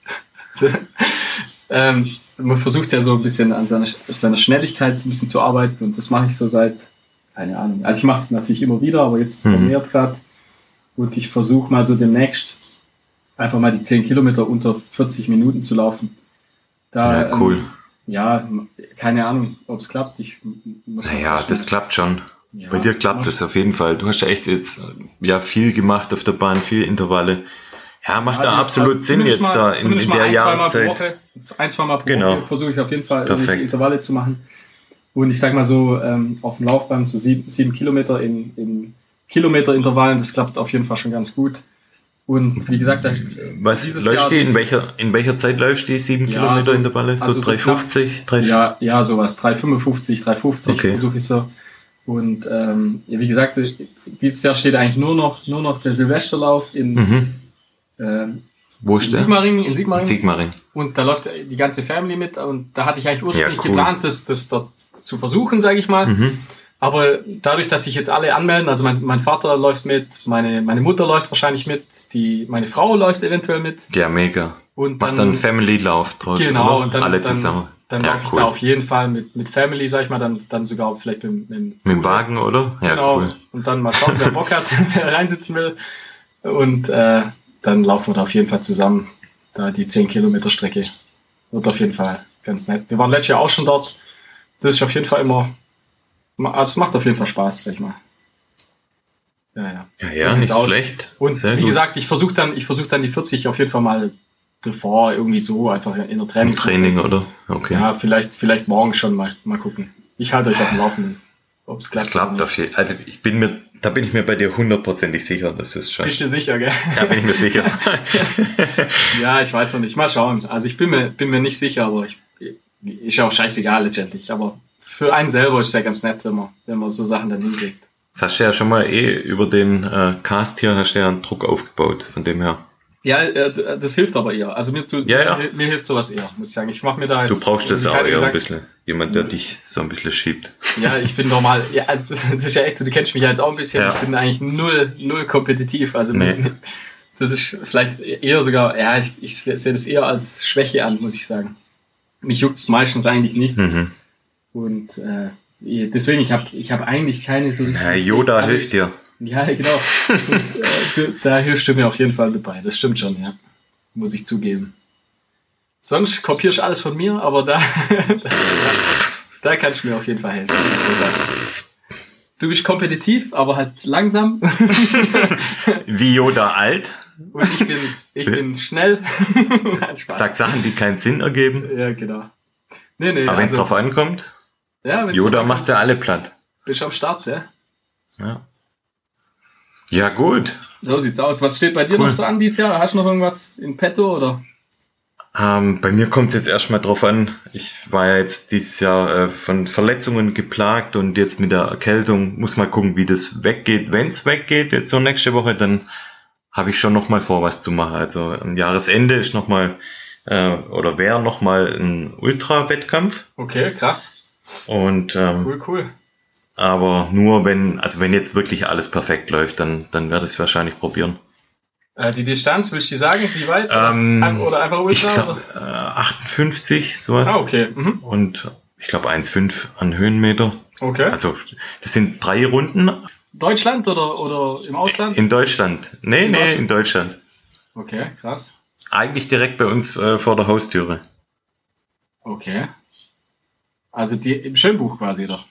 Speaker 1: Ähm, man versucht ja so ein bisschen an seiner, seiner Schnelligkeit ein bisschen zu arbeiten und das mache ich so seit, keine Ahnung. Also ich mache es natürlich immer wieder, aber jetzt mhm. vermehrt gerade. Und ich versuche mal so demnächst einfach mal die 10 Kilometer unter 40 Minuten zu laufen.
Speaker 2: Da, ja, cool. Ähm,
Speaker 1: ja, keine Ahnung, ob es klappt. Ich
Speaker 2: muss naja, das klappt schon. Ja, Bei dir klappt das auf jeden Fall. Du hast ja echt jetzt ja viel gemacht auf der Bahn, viel Intervalle. Ja, macht ja, da absolut Sinn jetzt mal, da in, in der ein, Jahreszeit.
Speaker 1: Woche, ein, zwei Mal pro
Speaker 2: genau.
Speaker 1: Woche versuche ich auf jeden Fall Intervalle zu machen. Und ich sag mal so, ähm, auf dem Laufband so sieben, sieben Kilometer in, in Kilometerintervallen, das klappt auf jeden Fall schon ganz gut. Und wie gesagt,
Speaker 2: was läuft die? In welcher, in welcher Zeit läuft die sieben ja, Kilometer so, Intervalle? So also 350?
Speaker 1: So ja, ja, sowas. 355, 350 okay. versuche ich so. Und ähm, ja, wie gesagt, dieses Jahr steht eigentlich nur noch, nur noch der Silvesterlauf in,
Speaker 2: mhm.
Speaker 1: Ähm,
Speaker 2: Wo ist
Speaker 1: in der? Sigmaring, in Sigmaring.
Speaker 2: Sigmaring.
Speaker 1: Und da läuft die ganze Family mit und da hatte ich eigentlich ursprünglich ja, cool. geplant, das, das dort zu versuchen, sage ich mal.
Speaker 2: Mhm.
Speaker 1: Aber dadurch, dass sich jetzt alle anmelden, also mein, mein Vater läuft mit, meine, meine Mutter läuft wahrscheinlich mit, die, meine Frau läuft eventuell mit.
Speaker 2: Ja, mega. Und dann, Macht dann Family-Lauf draus.
Speaker 1: Genau, oder? und dann,
Speaker 2: alle zusammen.
Speaker 1: Dann, dann ja, laufe cool. ich da auf jeden Fall mit, mit Family, sag ich mal, dann, dann sogar vielleicht mit,
Speaker 2: mit, mit dem Wagen, oder?
Speaker 1: Ja, genau. cool. Und dann mal schauen, wer Bock hat, wer reinsitzen will. Und äh, dann laufen wir da auf jeden Fall zusammen. Da die 10 Kilometer Strecke. Wird auf jeden Fall ganz nett. Wir waren letztes Jahr auch schon dort. Das ist auf jeden Fall immer, also es macht auf jeden Fall Spaß, sag ich mal.
Speaker 2: Ja, ja. Ja, ja so nicht aus. schlecht.
Speaker 1: Und Sehr wie gut. gesagt, ich versuche dann, ich versuche dann die 40 auf jeden Fall mal bevor irgendwie so einfach in der
Speaker 2: Training. Im Training, oder?
Speaker 1: Okay. Ja, vielleicht, vielleicht morgen schon mal, mal gucken. Ich halte euch auf dem Laufenden.
Speaker 2: Ob es klappt. Es klappt auf jeden Also ich bin mir, da bin ich mir bei dir hundertprozentig sicher, dass es
Speaker 1: schon. Bist du sicher, gell?
Speaker 2: Ja, bin ich mir sicher.
Speaker 1: ja, ich weiß noch nicht. Mal schauen. Also ich bin mir, bin mir nicht sicher, aber ich, ist ja auch scheißegal letztendlich. Aber für einen selber ist es ja ganz nett, wenn man, wenn man so Sachen dann hinkriegt.
Speaker 2: Das hast du ja schon mal eh über den äh, Cast hier hast du ja einen Druck aufgebaut, von dem her.
Speaker 1: Ja, äh, das hilft aber eher. Also mir, tut,
Speaker 2: ja, ja.
Speaker 1: Mir, mir, hilft sowas eher, muss ich sagen. Ich mache mir da
Speaker 2: jetzt. Du brauchst das auch eher ein bisschen. Jemand, der dich so ein bisschen schiebt.
Speaker 1: Ja, ich bin normal. Ja, also, das ist ja echt so. Du kennst mich ja jetzt auch ein bisschen. Ja. Ich bin eigentlich null, null kompetitiv. Also nee. das ist vielleicht eher sogar. Ja, ich, ich sehe das eher als Schwäche an, muss ich sagen. Mich juckt's meistens eigentlich nicht. Mhm. Und äh, deswegen, ich habe ich hab eigentlich keine so.
Speaker 2: Ja, Yoda also, hilft dir.
Speaker 1: Ja, genau. Und, äh, du, da hilfst du mir auf jeden Fall dabei. Das stimmt schon, ja. Muss ich zugeben. Sonst kopierst du alles von mir, aber da, da, da kannst du mir auf jeden Fall helfen. Du bist kompetitiv, aber halt langsam.
Speaker 2: Wie Yoda alt.
Speaker 1: Und ich bin, ich bin schnell.
Speaker 2: Sag Sachen, die keinen Sinn ergeben.
Speaker 1: Ja, genau.
Speaker 2: Nee, nee, aber wenn es also, drauf ankommt, ja, Yoda macht ja alle platt.
Speaker 1: Bist am Start, ja?
Speaker 2: Ja. Ja, gut.
Speaker 1: So sieht's aus. Was steht bei dir cool. noch so an dieses Jahr? Hast du noch irgendwas in petto oder?
Speaker 2: Ähm, bei mir kommt es jetzt erstmal drauf an. Ich war ja jetzt dieses Jahr äh, von Verletzungen geplagt und jetzt mit der Erkältung muss mal gucken, wie das weggeht. Wenn es weggeht, jetzt so nächste Woche, dann habe ich schon nochmal vor, was zu machen. Also am Jahresende ist nochmal äh, oder wäre nochmal ein Ultra-Wettkampf.
Speaker 1: Okay, krass.
Speaker 2: Und ähm,
Speaker 1: cool, cool.
Speaker 2: Aber nur wenn, also wenn jetzt wirklich alles perfekt läuft, dann, dann werde ich es wahrscheinlich probieren.
Speaker 1: Äh, die Distanz, willst du sagen, wie weit? Ähm, oder einfach Ultra?
Speaker 2: Ich glaub, äh, 58, sowas.
Speaker 1: Ah, okay. Mhm.
Speaker 2: Und ich glaube 1,5 an Höhenmeter.
Speaker 1: Okay.
Speaker 2: Also das sind drei Runden.
Speaker 1: Deutschland oder, oder im Ausland?
Speaker 2: In Deutschland. Nee, in nee, Deutschland? in Deutschland.
Speaker 1: Okay, krass.
Speaker 2: Eigentlich direkt bei uns äh, vor der Haustüre.
Speaker 1: Okay. Also die, im Schönbuch quasi, doch.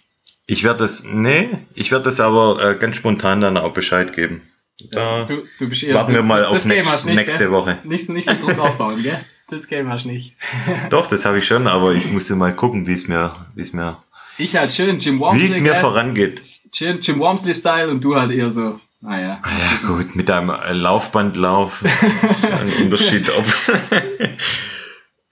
Speaker 2: Ich werde das, nee, ich werde das aber äh, ganz spontan dann auch Bescheid geben.
Speaker 1: Ja, du, du bist eher,
Speaker 2: warten wir mal auf nächst, nicht, nächste
Speaker 1: gell?
Speaker 2: Woche.
Speaker 1: Nicht, nicht so Druck aufbauen, gell? Das Game hast du nicht.
Speaker 2: Doch, das habe ich schon, aber ich musste mal gucken, wie es mir, wie es mir.
Speaker 1: Ich halt schön Jim Wormsley.
Speaker 2: Wie es mir gell? vorangeht.
Speaker 1: Schön Jim Wormsley Style und du halt eher so, naja.
Speaker 2: Ah ja, gut, mit deinem Laufbandlauf. ein Unterschied ob.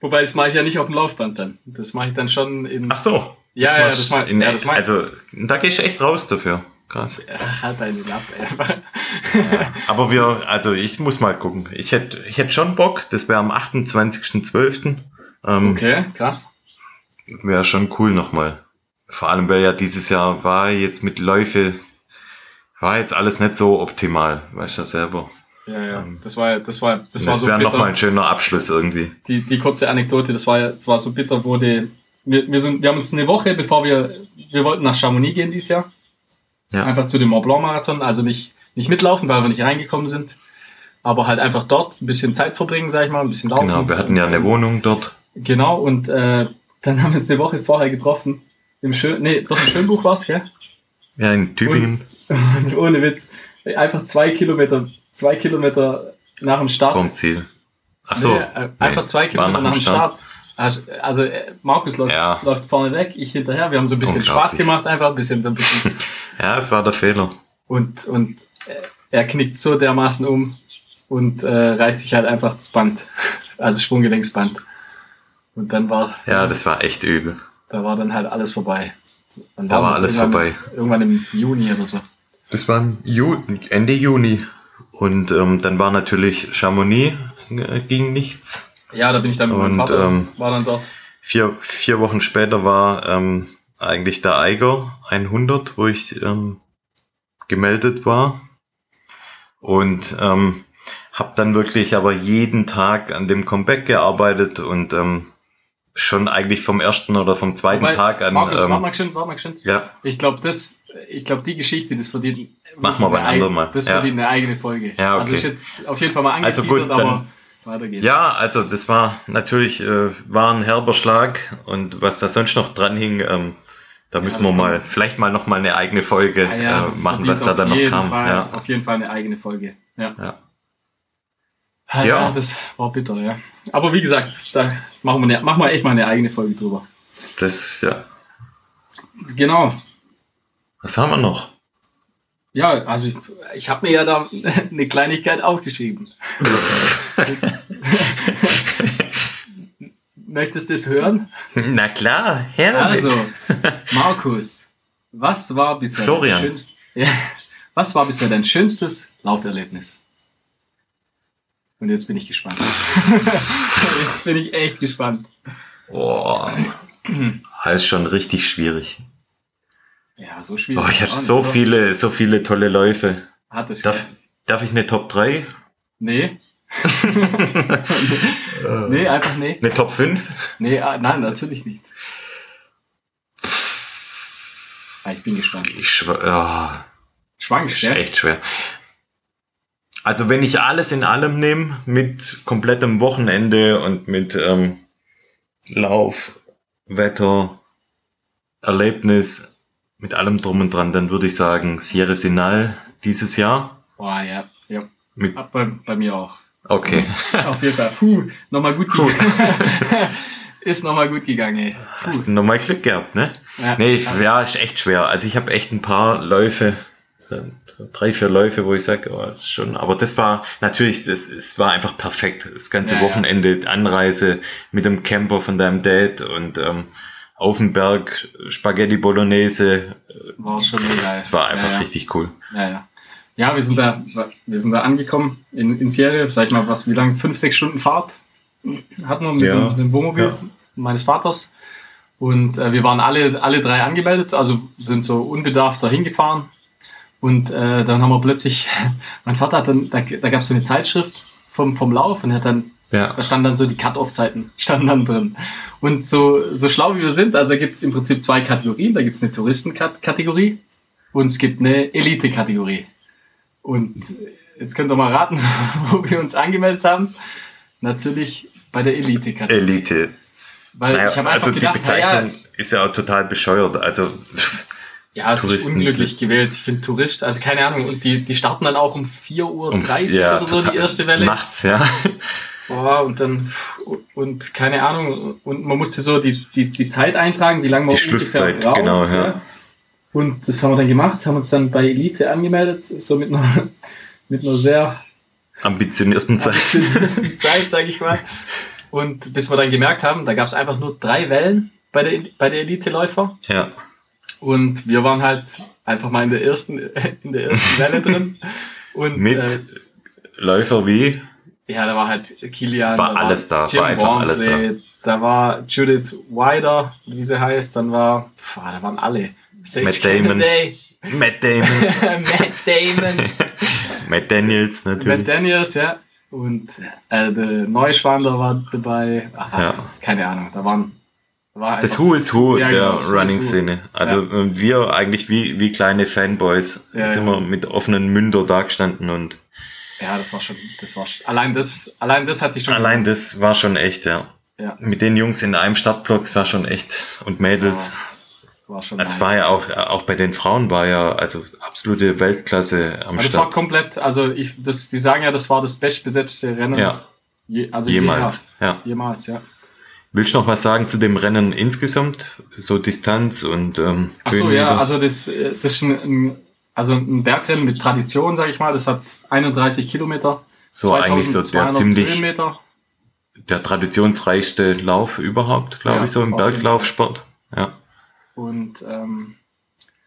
Speaker 1: Wobei, das mache ich ja nicht auf dem Laufband dann. Das mache ich dann schon in.
Speaker 2: Ach so.
Speaker 1: Ja, ja, das mal,
Speaker 2: in,
Speaker 1: ja, das
Speaker 2: mal. Also, da gehst du echt raus dafür. Krass.
Speaker 1: Ach, halt deine Lappe.
Speaker 2: ja, aber wir, also ich muss mal gucken. Ich hätte ich hätt schon Bock, das wäre am 28.12.
Speaker 1: Ähm, okay, krass.
Speaker 2: Wäre schon cool nochmal. Vor allem, weil ja dieses Jahr war jetzt mit Läufe, war jetzt alles nicht so optimal, weißt du selber.
Speaker 1: Ja, ja, das war, das war, das,
Speaker 2: das war so. Das wäre nochmal ein schöner Abschluss irgendwie.
Speaker 1: Die, die kurze Anekdote, das war, das war so bitter, wo die, wir, wir, sind, wir haben uns eine Woche, bevor wir, wir wollten nach Chamonix gehen dieses Jahr. Ja. Einfach zu dem Mont Blanc Marathon, also nicht, nicht mitlaufen, weil wir nicht reingekommen sind. Aber halt einfach dort ein bisschen Zeit verbringen, sag ich mal, ein bisschen laufen.
Speaker 2: Genau, wir hatten ja eine Wohnung dort.
Speaker 1: Genau, und äh, dann haben wir uns eine Woche vorher getroffen. Im Schön, nee, doch im Schönbuch war's, gell?
Speaker 2: Ja, in Tübingen.
Speaker 1: Und, und ohne Witz. Einfach zwei Kilometer, zwei Kilometer nach dem Start.
Speaker 2: Vom Ziel. Ach so.
Speaker 1: Nee, einfach zwei Kilometer nach, nach dem Start. Start also äh, Markus läuft, ja. läuft vorne weg, ich hinterher. Wir haben so ein bisschen Spaß gemacht, einfach ein bisschen so ein bisschen.
Speaker 2: ja, es war der Fehler.
Speaker 1: Und und äh, er knickt so dermaßen um und äh, reißt sich halt einfach das Band, also Sprunggelenksband. Und dann war
Speaker 2: ja, das war echt übel.
Speaker 1: Da war dann halt alles vorbei.
Speaker 2: Und da war alles vorbei.
Speaker 1: Irgendwann im Juni oder so.
Speaker 2: Das war Ende Juni. Und ähm, dann war natürlich Chamonix, äh, ging nichts.
Speaker 1: Ja, da bin ich dann mit meinem Vater, ähm, war dann dort.
Speaker 2: Vier, vier Wochen später war ähm, eigentlich der Eiger 100, wo ich ähm, gemeldet war. Und ähm, habe dann wirklich aber jeden Tag an dem Comeback gearbeitet und ähm, schon eigentlich vom ersten oder vom zweiten Wobei, Tag an.
Speaker 1: Markus, ähm, warte mal schön, warte mal schön.
Speaker 2: Ja.
Speaker 1: Ich glaube, das, ich glaube, die Geschichte, das verdient.
Speaker 2: Machen wir beim anderen Mal.
Speaker 1: Das verdient ja. eine eigene Folge.
Speaker 2: Ja,
Speaker 1: also okay. Also ist jetzt auf jeden Fall mal
Speaker 2: angeteasert, also gut, dann, aber weiter geht's. Ja, also das war natürlich äh, war ein herber Schlag und was da sonst noch dran hing, ähm, Da ja, müssen wir mal, vielleicht mal noch mal eine eigene Folge ja, ja, äh, machen, was da dann noch kam.
Speaker 1: Fall. Auf jeden Fall eine eigene Folge. Ja. ja. Ja, ja, das war bitter, ja. Aber wie gesagt, da machen wir, eine, machen wir echt mal eine eigene Folge drüber.
Speaker 2: Das, ja.
Speaker 1: Genau.
Speaker 2: Was haben wir noch?
Speaker 1: Ja, also ich, ich habe mir ja da eine Kleinigkeit aufgeschrieben. Möchtest du es hören?
Speaker 2: Na klar, her
Speaker 1: Also, Markus, was war bisher
Speaker 2: Florian. dein schönstes,
Speaker 1: ja, was war bisher dein schönstes Lauferlebnis? Und jetzt bin ich gespannt. jetzt bin ich echt gespannt.
Speaker 2: Boah, das ist schon richtig schwierig.
Speaker 1: Ja, so schwierig.
Speaker 2: Boah, ich hatte so viele, so viele tolle Läufe.
Speaker 1: Hat es
Speaker 2: darf, darf ich eine Top 3?
Speaker 1: Nee. nee, einfach nee.
Speaker 2: Eine Top 5?
Speaker 1: Nee, ah, nein, natürlich nicht. Ah, ich bin gespannt.
Speaker 2: Ich schw ja.
Speaker 1: Schwank,
Speaker 2: schwer. Echt schwer. Also wenn ich alles in allem nehme, mit komplettem Wochenende und mit ähm, Lauf, Wetter, Erlebnis, mit allem drum und dran, dann würde ich sagen Sierra Sinal dieses Jahr.
Speaker 1: Boah, ja, ja. Mit bei, bei mir auch.
Speaker 2: Okay.
Speaker 1: Auf jeden Fall. Puh, nochmal gut gegangen. ist nochmal gut gegangen, ey.
Speaker 2: Puh. Hast du nochmal Glück gehabt, ne? Ja, nee, ich, ja, ist echt schwer. Also ich habe echt ein paar Läufe, so drei, vier Läufe, wo ich sage, oh, ist schon, aber das war natürlich, das, es war einfach perfekt. Das ganze ja, Wochenende, ja. Anreise mit dem Camper von deinem Dad und ähm, auf dem Berg Spaghetti Bolognese.
Speaker 1: War schon geil.
Speaker 2: Das war einfach richtig cool.
Speaker 1: Ja, ja. Ja, wir sind da, wir sind da angekommen in, in Serie, sag ich mal, was, wie lange? Fünf, sechs Stunden Fahrt hatten wir mit ja. dem, dem Wohnmobil ja. meines Vaters. Und äh, wir waren alle, alle drei angemeldet, also sind so unbedarft dahin gefahren. Und äh, dann haben wir plötzlich, mein Vater hat dann, da, da gab es so eine Zeitschrift vom, vom Lauf und er hat dann, ja. da standen dann so die Cut-Off-Zeiten, standen dann drin. Und so, so schlau wie wir sind, also gibt es im Prinzip zwei Kategorien. Da gibt es eine Touristenkategorie und es gibt eine Elite-Kategorie. Und jetzt könnt ihr mal raten, wo wir uns angemeldet haben. Natürlich bei der Elite-Kategorie.
Speaker 2: Elite.
Speaker 1: Weil naja, ich habe einfach
Speaker 2: also
Speaker 1: gedacht,
Speaker 2: die Bezeichnung ja, ist ja auch total bescheuert. Also
Speaker 1: ja, es Touristen. ist unglücklich gewählt. Ich finde Tourist, also keine Ahnung, und die, die starten dann auch um 4.30 Uhr um, ja, oder so, die erste Welle.
Speaker 2: Nachts, ja.
Speaker 1: Boah, und dann, und keine Ahnung, und man musste so die, die, die Zeit eintragen, wie lange man
Speaker 2: die Schlusszeit, braucht, genau, ja. ja.
Speaker 1: Und das haben wir dann gemacht, haben uns dann bei Elite angemeldet, so mit einer, mit einer sehr
Speaker 2: ambitionierten Zeit, ambitionierten
Speaker 1: Zeit sage ich mal. Und bis wir dann gemerkt haben, da gab es einfach nur drei Wellen bei der, bei der Elite-Läufer.
Speaker 2: Ja.
Speaker 1: Und wir waren halt einfach mal in der ersten, in der ersten Welle drin. Und,
Speaker 2: mit äh, Läufer wie?
Speaker 1: Ja, da war halt Kilian.
Speaker 2: Es war alles da, Jim war einfach Wormsley, alles
Speaker 1: da. Da war Judith Wider, wie sie heißt, dann war, pf, da waren alle.
Speaker 2: Sage Matt Damon. Matt Damon.
Speaker 1: Matt Damon.
Speaker 2: Matt Daniels natürlich.
Speaker 1: Matt Daniels, ja. Und äh, der Neuschwander war dabei. Ach, ja. keine Ahnung. Da waren.
Speaker 2: War das Who is Who ja, der genau, Running-Szene. Also ja. Wir eigentlich wie, wie kleine Fanboys ja, sind wir mit offenen Münder da gestanden und.
Speaker 1: Ja, das war schon, das war schon, allein das, allein das hat sich schon.
Speaker 2: Allein gemacht. das war schon echt, ja. ja. Mit den Jungs in einem Stadtblock, das war schon echt. Und Mädels. War schon es nice. war ja auch, auch bei den Frauen war ja also absolute Weltklasse am
Speaker 1: Aber
Speaker 2: Start. Das
Speaker 1: war komplett, also ich, das, die sagen ja, das war das bestbesetzte Rennen.
Speaker 2: Ja.
Speaker 1: Je, also
Speaker 2: jemals,
Speaker 1: jeher. ja. Jemals, ja.
Speaker 2: Willst du noch was sagen zu dem Rennen insgesamt? So Distanz und ähm,
Speaker 1: Ach so, ja, also das, äh, das ist ein, also ein Bergrennen mit Tradition, sage ich mal. Das hat 31 Kilometer.
Speaker 2: So eigentlich so der ziemlich Höhenmeter. der traditionsreichste Lauf überhaupt, glaube ja, ich, so im Berglaufsport. Ja.
Speaker 1: Und ähm,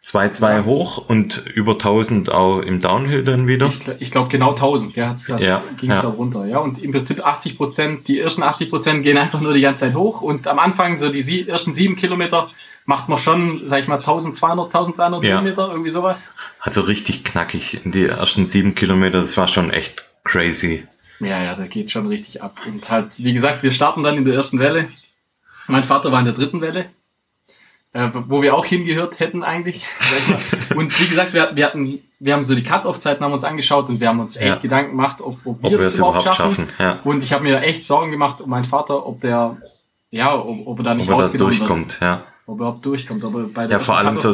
Speaker 2: 2-2 ja. hoch und über 1000 auch im Downhill dann wieder.
Speaker 1: Ich, ich glaube genau 1000, ja, hat's, ja, ging es ja. da runter, ja. Und im Prinzip 80 Prozent, die ersten 80 Prozent gehen einfach nur die ganze Zeit hoch und am Anfang so die sie ersten sieben Kilometer macht man schon, sag ich mal, 1200, 1300 ja. Kilometer, irgendwie sowas.
Speaker 2: Also richtig knackig in die ersten sieben Kilometer, das war schon echt crazy.
Speaker 1: Ja, ja, da geht schon richtig ab. Und halt, wie gesagt, wir starten dann in der ersten Welle. Mein Vater war in der dritten Welle äh, wo wir auch hingehört hätten eigentlich. und wie gesagt, wir, wir hatten, wir haben so die Cut-Off-Zeiten haben uns angeschaut und wir haben uns echt ja. Gedanken gemacht, ob, ob wir ob das überhaupt schaffen. schaffen. Ja. Und ich habe mir echt Sorgen gemacht um meinen Vater, ob der, ja, ob, ob er da nicht
Speaker 2: ob er da durchkommt, wird. ja.
Speaker 1: Ob er überhaupt durchkommt. Aber
Speaker 2: bei der ja, vor allem so,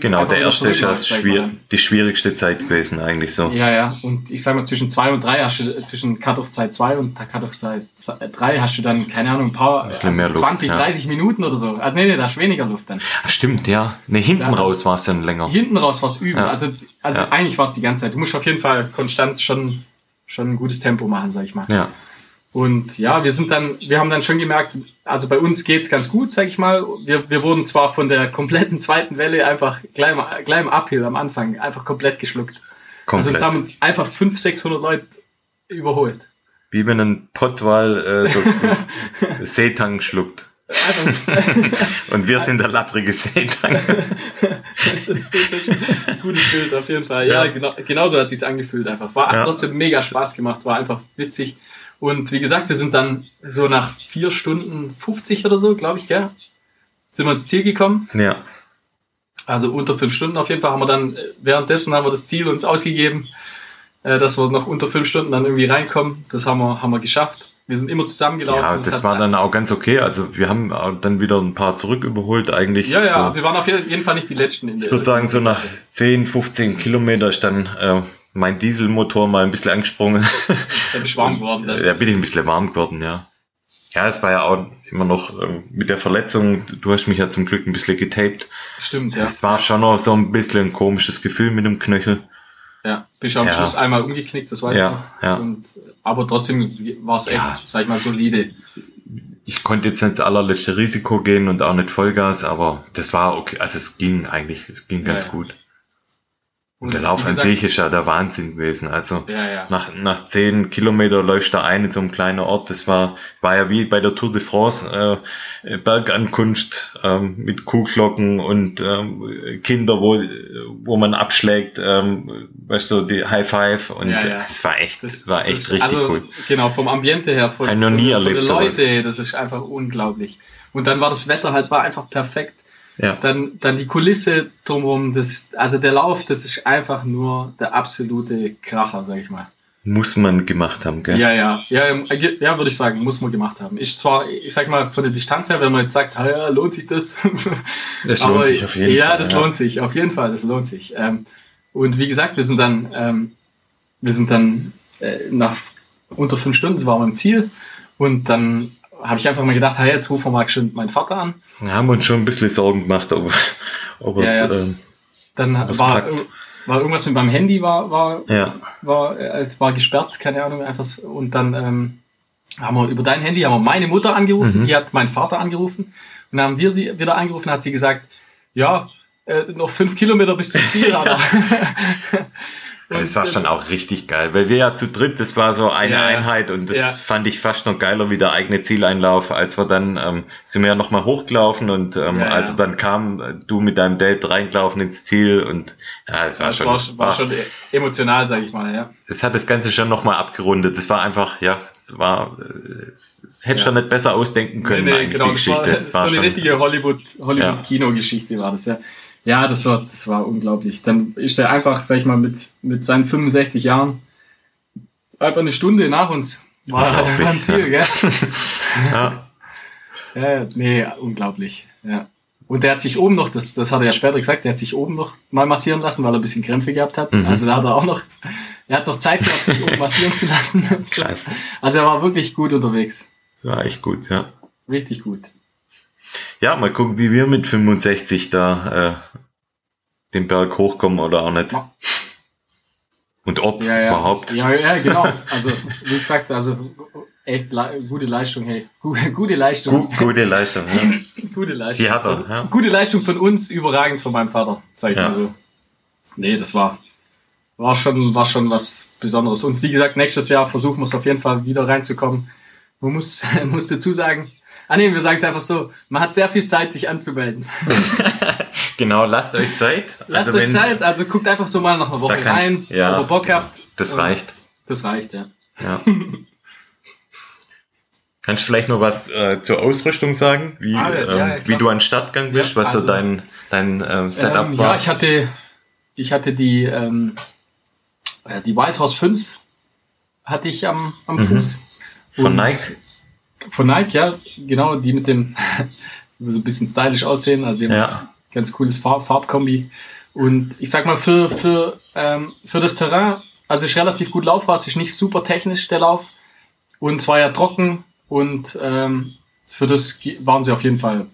Speaker 2: genau, der erste ist ja schwier die schwierigste Zeit gewesen, eigentlich so.
Speaker 1: Ja, ja, und ich sag mal, zwischen zwei und drei hast du, zwischen Cut-Off-Zeit zwei und Cut-Off-Zeit drei hast du dann, keine Ahnung, ein paar, ein also mehr Luft, 20, ja. 30 Minuten oder so. Also nee, nee, da hast du weniger Luft dann.
Speaker 2: Ach, stimmt, ja. Nee, hinten da, raus war es dann länger.
Speaker 1: Hinten raus war es übel. Ja. Also, also ja. eigentlich war es die ganze Zeit. Du musst auf jeden Fall konstant schon, schon ein gutes Tempo machen, sag ich mal.
Speaker 2: Ja.
Speaker 1: Und ja, wir sind dann, wir haben dann schon gemerkt, also bei uns geht's ganz gut, sag ich mal. Wir, wir wurden zwar von der kompletten zweiten Welle einfach gleich, gleich im Uphill am Anfang einfach komplett geschluckt. Komplett. Also uns haben uns einfach 500, 600 Leute überholt.
Speaker 2: Wie wenn ein Pottwal äh, so Seetang schluckt. Und wir sind der lapprige Seetang.
Speaker 1: Gutes Bild auf jeden Fall. Ja, ja. Genau, genauso hat sich's angefühlt einfach. War ja. trotzdem mega Spaß gemacht, war einfach witzig. Und wie gesagt, wir sind dann so nach vier Stunden 50 oder so, glaube ich, gell? Sind wir ins Ziel gekommen.
Speaker 2: Ja.
Speaker 1: Also unter fünf Stunden auf jeden Fall haben wir dann, währenddessen haben wir das Ziel uns ausgegeben, äh, dass wir noch unter fünf Stunden dann irgendwie reinkommen. Das haben wir, haben wir geschafft. Wir sind immer zusammengelaufen.
Speaker 2: Ja, das, war dann auch ganz okay. Also wir haben dann wieder ein paar zurück überholt eigentlich.
Speaker 1: Ja, ja, so. wir waren auf jeden Fall nicht die Letzten
Speaker 2: in der Ich würde sagen, so nach 10, 15 Kilometer ist dann äh, mein Dieselmotor mal ein bisschen angesprungen.
Speaker 1: Da bist du warm geworden.
Speaker 2: Dann. Ja, bin ich ein bisschen warm geworden, ja. Ja, es war ja auch immer noch äh, mit der Verletzung, du hast mich ja zum Glück ein bisschen getaped.
Speaker 1: Stimmt,
Speaker 2: ja. Es war schon noch so ein bisschen ein komisches Gefühl mit dem Knöchel.
Speaker 1: Ja, bist du am ja. Schluss einmal umgeknickt, das weiß
Speaker 2: ja, ich noch. Ja.
Speaker 1: Und, aber trotzdem war es echt, ja. sag ich mal, solide.
Speaker 2: Ich konnte jetzt ins allerletzte Risiko gehen und auch nicht Vollgas, aber das war okay, also es ging eigentlich, es ging ganz gut. Und der Lauf an sich ist ja der Wahnsinn gewesen. Also
Speaker 1: ja, ja.
Speaker 2: nach nach zehn Kilometer läuft da ein in so einem kleinen Ort. Das war war ja wie bei der Tour de France äh, Bergankunft ähm, mit Kuhglocken und ähm, Kinder, wo wo man abschlägt, ähm, weißt du, die High Five und ja, das war echt, das war echt das, richtig also, cool.
Speaker 1: Genau vom Ambiente her,
Speaker 2: von, von, von,
Speaker 1: den Leute, das ist einfach unglaublich. Und dann war das Wetter halt war einfach perfekt
Speaker 2: ja.
Speaker 1: Dann, dann die Kulisse drumherum, das ist, also der Lauf, das ist einfach nur der absolute Kracher, sag ich mal.
Speaker 2: Muss man gemacht haben, gell?
Speaker 1: Ja, ja, ja, ja, würde ich sagen, muss man gemacht haben. Ich zwar, ich sag mal, von der Distanz her, wenn man jetzt sagt, ja, lohnt sich das?
Speaker 2: Das lohnt Aber, sich auf jeden
Speaker 1: ja, Fall. Das ja, das lohnt sich, auf jeden Fall, das lohnt sich. Ähm, und wie gesagt, wir sind dann, ähm, wir sind dann äh, nach unter fünf Stunden waren wir im Ziel und dann habe ich einfach mal gedacht, hey, jetzt rufen wir mal schon meinen Vater an.
Speaker 2: Ja, haben uns schon ein bisschen Sorgen gemacht, ob, ob ja, es. Ja.
Speaker 1: Ähm, Dann war, war irgendwas mit meinem Handy, war, war,
Speaker 2: ja.
Speaker 1: war, es war gesperrt, keine Ahnung, einfach so. Und dann ähm, haben wir über dein Handy haben wir meine Mutter angerufen, mhm. die hat meinen Vater angerufen. Und dann haben wir sie wieder angerufen, hat sie gesagt, ja, äh, noch fünf Kilometer bis zum Ziel, aber.
Speaker 2: Das war schon auch richtig geil, weil wir ja zu dritt, das war so eine ja, Einheit und das ja. fand ich fast noch geiler wie der eigene Zieleinlauf, als wir dann ähm, sind wir ja nochmal hochgelaufen und ähm, ja, also dann kam äh, du mit deinem Date reingelaufen ins Ziel und ja, es war
Speaker 1: das
Speaker 2: schon
Speaker 1: war, war schon emotional, sag ich mal, ja.
Speaker 2: Es hat das Ganze schon nochmal abgerundet. Das war einfach, ja, war, es, es hätte ja. schon nicht besser ausdenken können, nee, nee, genau, die Geschichte.
Speaker 1: War, das war so eine richtige Hollywood, Hollywood-Kino-Geschichte war das, ja. Ja, das war, das war unglaublich. Dann ist er einfach, sag ich mal, mit, mit seinen 65 Jahren einfach eine Stunde nach uns. War ja, er beim Ziel, gell? ja. ja, nee, unglaublich. Ja. Und der hat sich oben noch, das, das hat er ja später gesagt, der hat sich oben noch mal massieren lassen, weil er ein bisschen Krämpfe gehabt hat. Mhm. Also da hat er auch noch, er hat noch Zeit gehabt, sich oben massieren zu lassen. Krass. Also er war wirklich gut unterwegs.
Speaker 2: Das war echt gut, ja.
Speaker 1: Richtig gut.
Speaker 2: Ja, mal gucken, wie wir mit 65 da äh, den Berg hochkommen oder auch nicht. Und ob
Speaker 1: ja, ja.
Speaker 2: überhaupt.
Speaker 1: Ja, ja, genau. Also, wie gesagt, also echt gute Leistung, hey. Gute Leistung.
Speaker 2: Gu gute Leistung,
Speaker 1: ja. gute Leistung.
Speaker 2: Die hat er, ja.
Speaker 1: Gute Leistung von uns, überragend von meinem Vater, sag ich mal so. Nee, das war, war schon, war schon was Besonderes. Und wie gesagt, nächstes Jahr versuchen wir es auf jeden Fall wieder reinzukommen. Man muss, muss dazu sagen, Ah nee, wir sagen es einfach so, man hat sehr viel Zeit, sich anzumelden.
Speaker 2: genau, lasst euch Zeit.
Speaker 1: Lasst also euch Zeit, also guckt einfach so mal nach einer Woche rein,
Speaker 2: ich, ja,
Speaker 1: ob ihr Bock habt.
Speaker 2: Das reicht.
Speaker 1: Das reicht, ja.
Speaker 2: ja. Kannst du vielleicht noch was äh, zur Ausrüstung sagen, wie, ah, ja, ähm, wie du an den Start gegangen bist, was also, so dein, dein äh, Setup
Speaker 1: ähm,
Speaker 2: war?
Speaker 1: Ja, ich hatte, ich hatte die, ähm, äh, die Wild Horse 5 hatte ich am, am mhm. Fuß.
Speaker 2: Von Nike?
Speaker 1: Von Nike, ja, genau, die mit dem, so ein bisschen stylisch aussehen. Also ja. ganz cooles Farb Farbkombi. Und ich sag mal, für, für, ähm, für das Terrain, also ist relativ gut laufbar, es ist nicht super technisch, der Lauf. Und es war ja trocken und ähm, für das waren sie auf jeden Fall